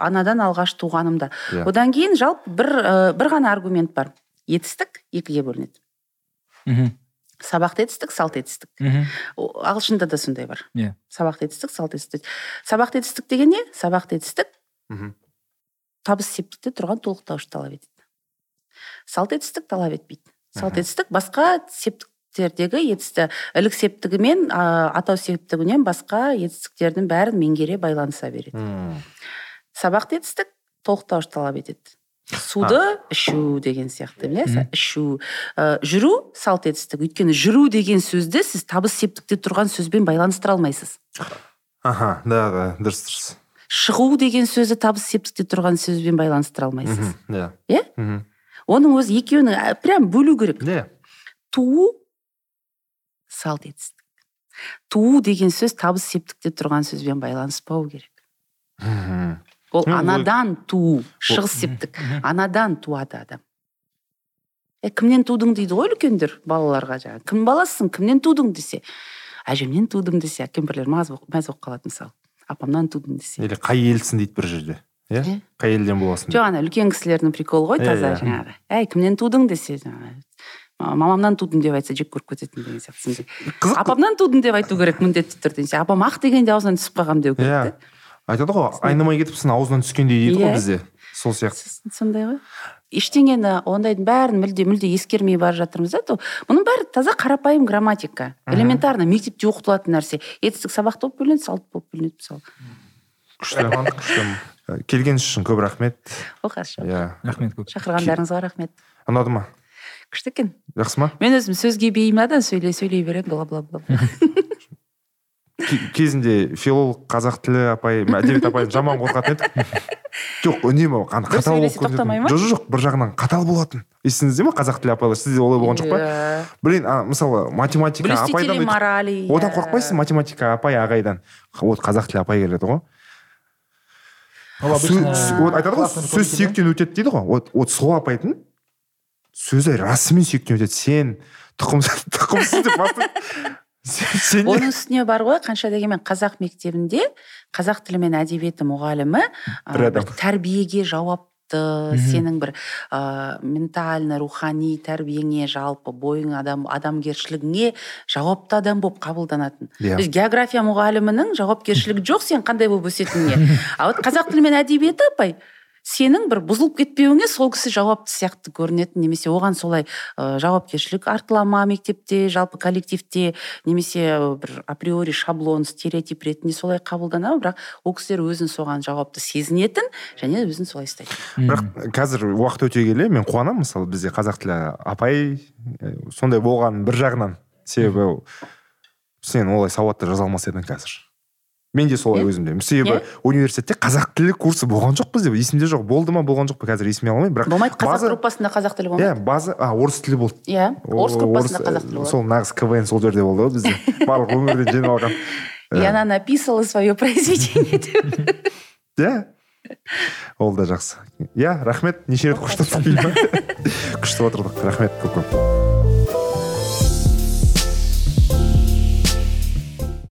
анадан алғаш туғанымда Иә. одан кейін жалпы бір ә, бір ғана аргумент бар. Етістік екіге бөлінеді. Мхм. Сабақты етістік салт етістік. Мхм. О, ағылшында да сондай бар. Иә. сабақты етістік салт етістік. Сабақты етістік деген не сабақты етістік Мгм. табыс септікте тұрған толықтауыш талап етеді. Салт етістік талап етпейді. Салт Мхм. етістік басқа септіктердегі етісті ілік септігімен а, атау септігінен басқа етістіктердің бәрін меңгере байланыса береді. М. сабақты етістік толықтауыш талап етеді. Суды ішу деген сияқты білесіз ішу. Ә, жүру салт етістік. Өйткені жүру деген сөзді сіз табыс септікте тұрған сөзбен байланыстыра алмайсыз. Аха да да дұрыс дұрыс. Шығу деген сөзді табыс септікте тұрған сөзбен байланыстыра алмайсыз. Иә? Иә? Оның өзі екеуінің прям бөлу керек. Иә туу салт етістік. Туу деген сөз табыс септікте тұрған сөзбен байланыспау керек. Ол анадан туу шығыс септік. анадан туады адам. Е кімнен тудың дейді ғой үлкендер балаларға жаңағы. Кім баласысың кімнен тудың десе. Әжемнен тудым десе кемпірлер мәз болып қалады мысалы. Апамнан тудым десе или қай елсің дейді бір жерде. Иә? Қай елден боласың? Жоқ ана үлкен кісілердің приколы ғой таза жаңағы. Әй кімнен тудың десе жаңағы. «Ма- мамамнан тудым деп айтса жек көріп кететін деген сияқты сондай қызық апамнан тудым деп айту керек міндетті түрде апам ақ дегенде аузынан түсіп қалғанмын деу керек иә. айтады ғой айнымай кетіпсің аузынан түскендей дейді ғой Иә. бізде. Сол сияқты. Сондай ғой. Ештеңені ондайдың бәрін мүлде мүлде ескермей бара жатырмыз да мұның бәрі таза қарапайым грамматика. Элементарно мектепте оқытылатын нәрсе. Етістік сабақты болып бөлінеді салт болып бөлінеді мысалы. Күшті күшті. Келгеніңіз үшін көп рахмет. Ол хорошо иә. Рахмет көп. Шақырғандарыңызға рахмет. Ұнады ма? Күшті екен. Жақсы ма? Мен өзім сөзге бейім адам сөйлей сөйлей беремін бла бла бла. *laughs* кезінде филолог қазақ тілі апай әдебиет апайдан жаман қорқатын едік. *laughs* Жоқ үнемі ана қатал болып ма? жоқ жоқ бір жағынан қатал болатын. Есіңізде ма қазақ тілі апайлар? Сізде олай болған жоқ па? Иә. блин а, мысалы математика апайдан морали одан қорықпайсың математика апай ағайдан. Вот қазақ тілі апай келеді ғой. Вот айтады ғой сөз сүйектен өтеді дейді ғой. Вот вот сол апайдың сөзі расымен сүйектен өтеді. Сен тұқымсыз *laughs* деп оның үстіне бар ғой қанша дегенмен қазақ мектебінде қазақ тілі мен әдебиеті мұғалімі Бір тәрбиеге жауапты сенің бір ә, ментально рухани тәрбиеңе жалпы бойың адам адамгершілігіңе жауапты адам болып қабылданатын. Иә. то есть география мұғалімінің жауапкершілігі жоқ сен қандай болып өсетініңе. *laughs* А вот қазақ тілі мен әдебиеті апай сенің бір бұзылып кетпеуіңе сол кісі жауапты сияқты көрінетін. Немесе оған солай ә, жауапкершілік артыла ма мектепте жалпы коллективте немесе бір априори шаблон стереотип ретінде солай қабылдана ма? Бірақ ол кісілер өзін соған жауапты сезінетін және өзін солай ұстайды. Бірақ қазір уақыт өте келе мен қуанамын мысалы бізде қазақ тілі апай сондай болған бір жағынан себебі сен олай сауатты жаза алмас едің қазір. Мен де солай Иә. өзімде. Себебі Иә. университетте қазақ тілі курсы болған жоқ бізде есімде жоқ болды ма болған жоқ па қазір есіме алмаймын. Бірақ болмайды қазақ база- группасында қазақ тілі иә болмайды база а орыс тілі болды. Иә орыс группасында қазақ тілі болады сол нағыз квн сол жерде болды ғой бізде. *laughs* Барлық өңірден жиналған. И она написала свое произведение. *laughs* *laughs* Деп иә ол да жақсы. Иә рахмет. Неше рет қоштастық күшті отырдық. Рахмет көп көп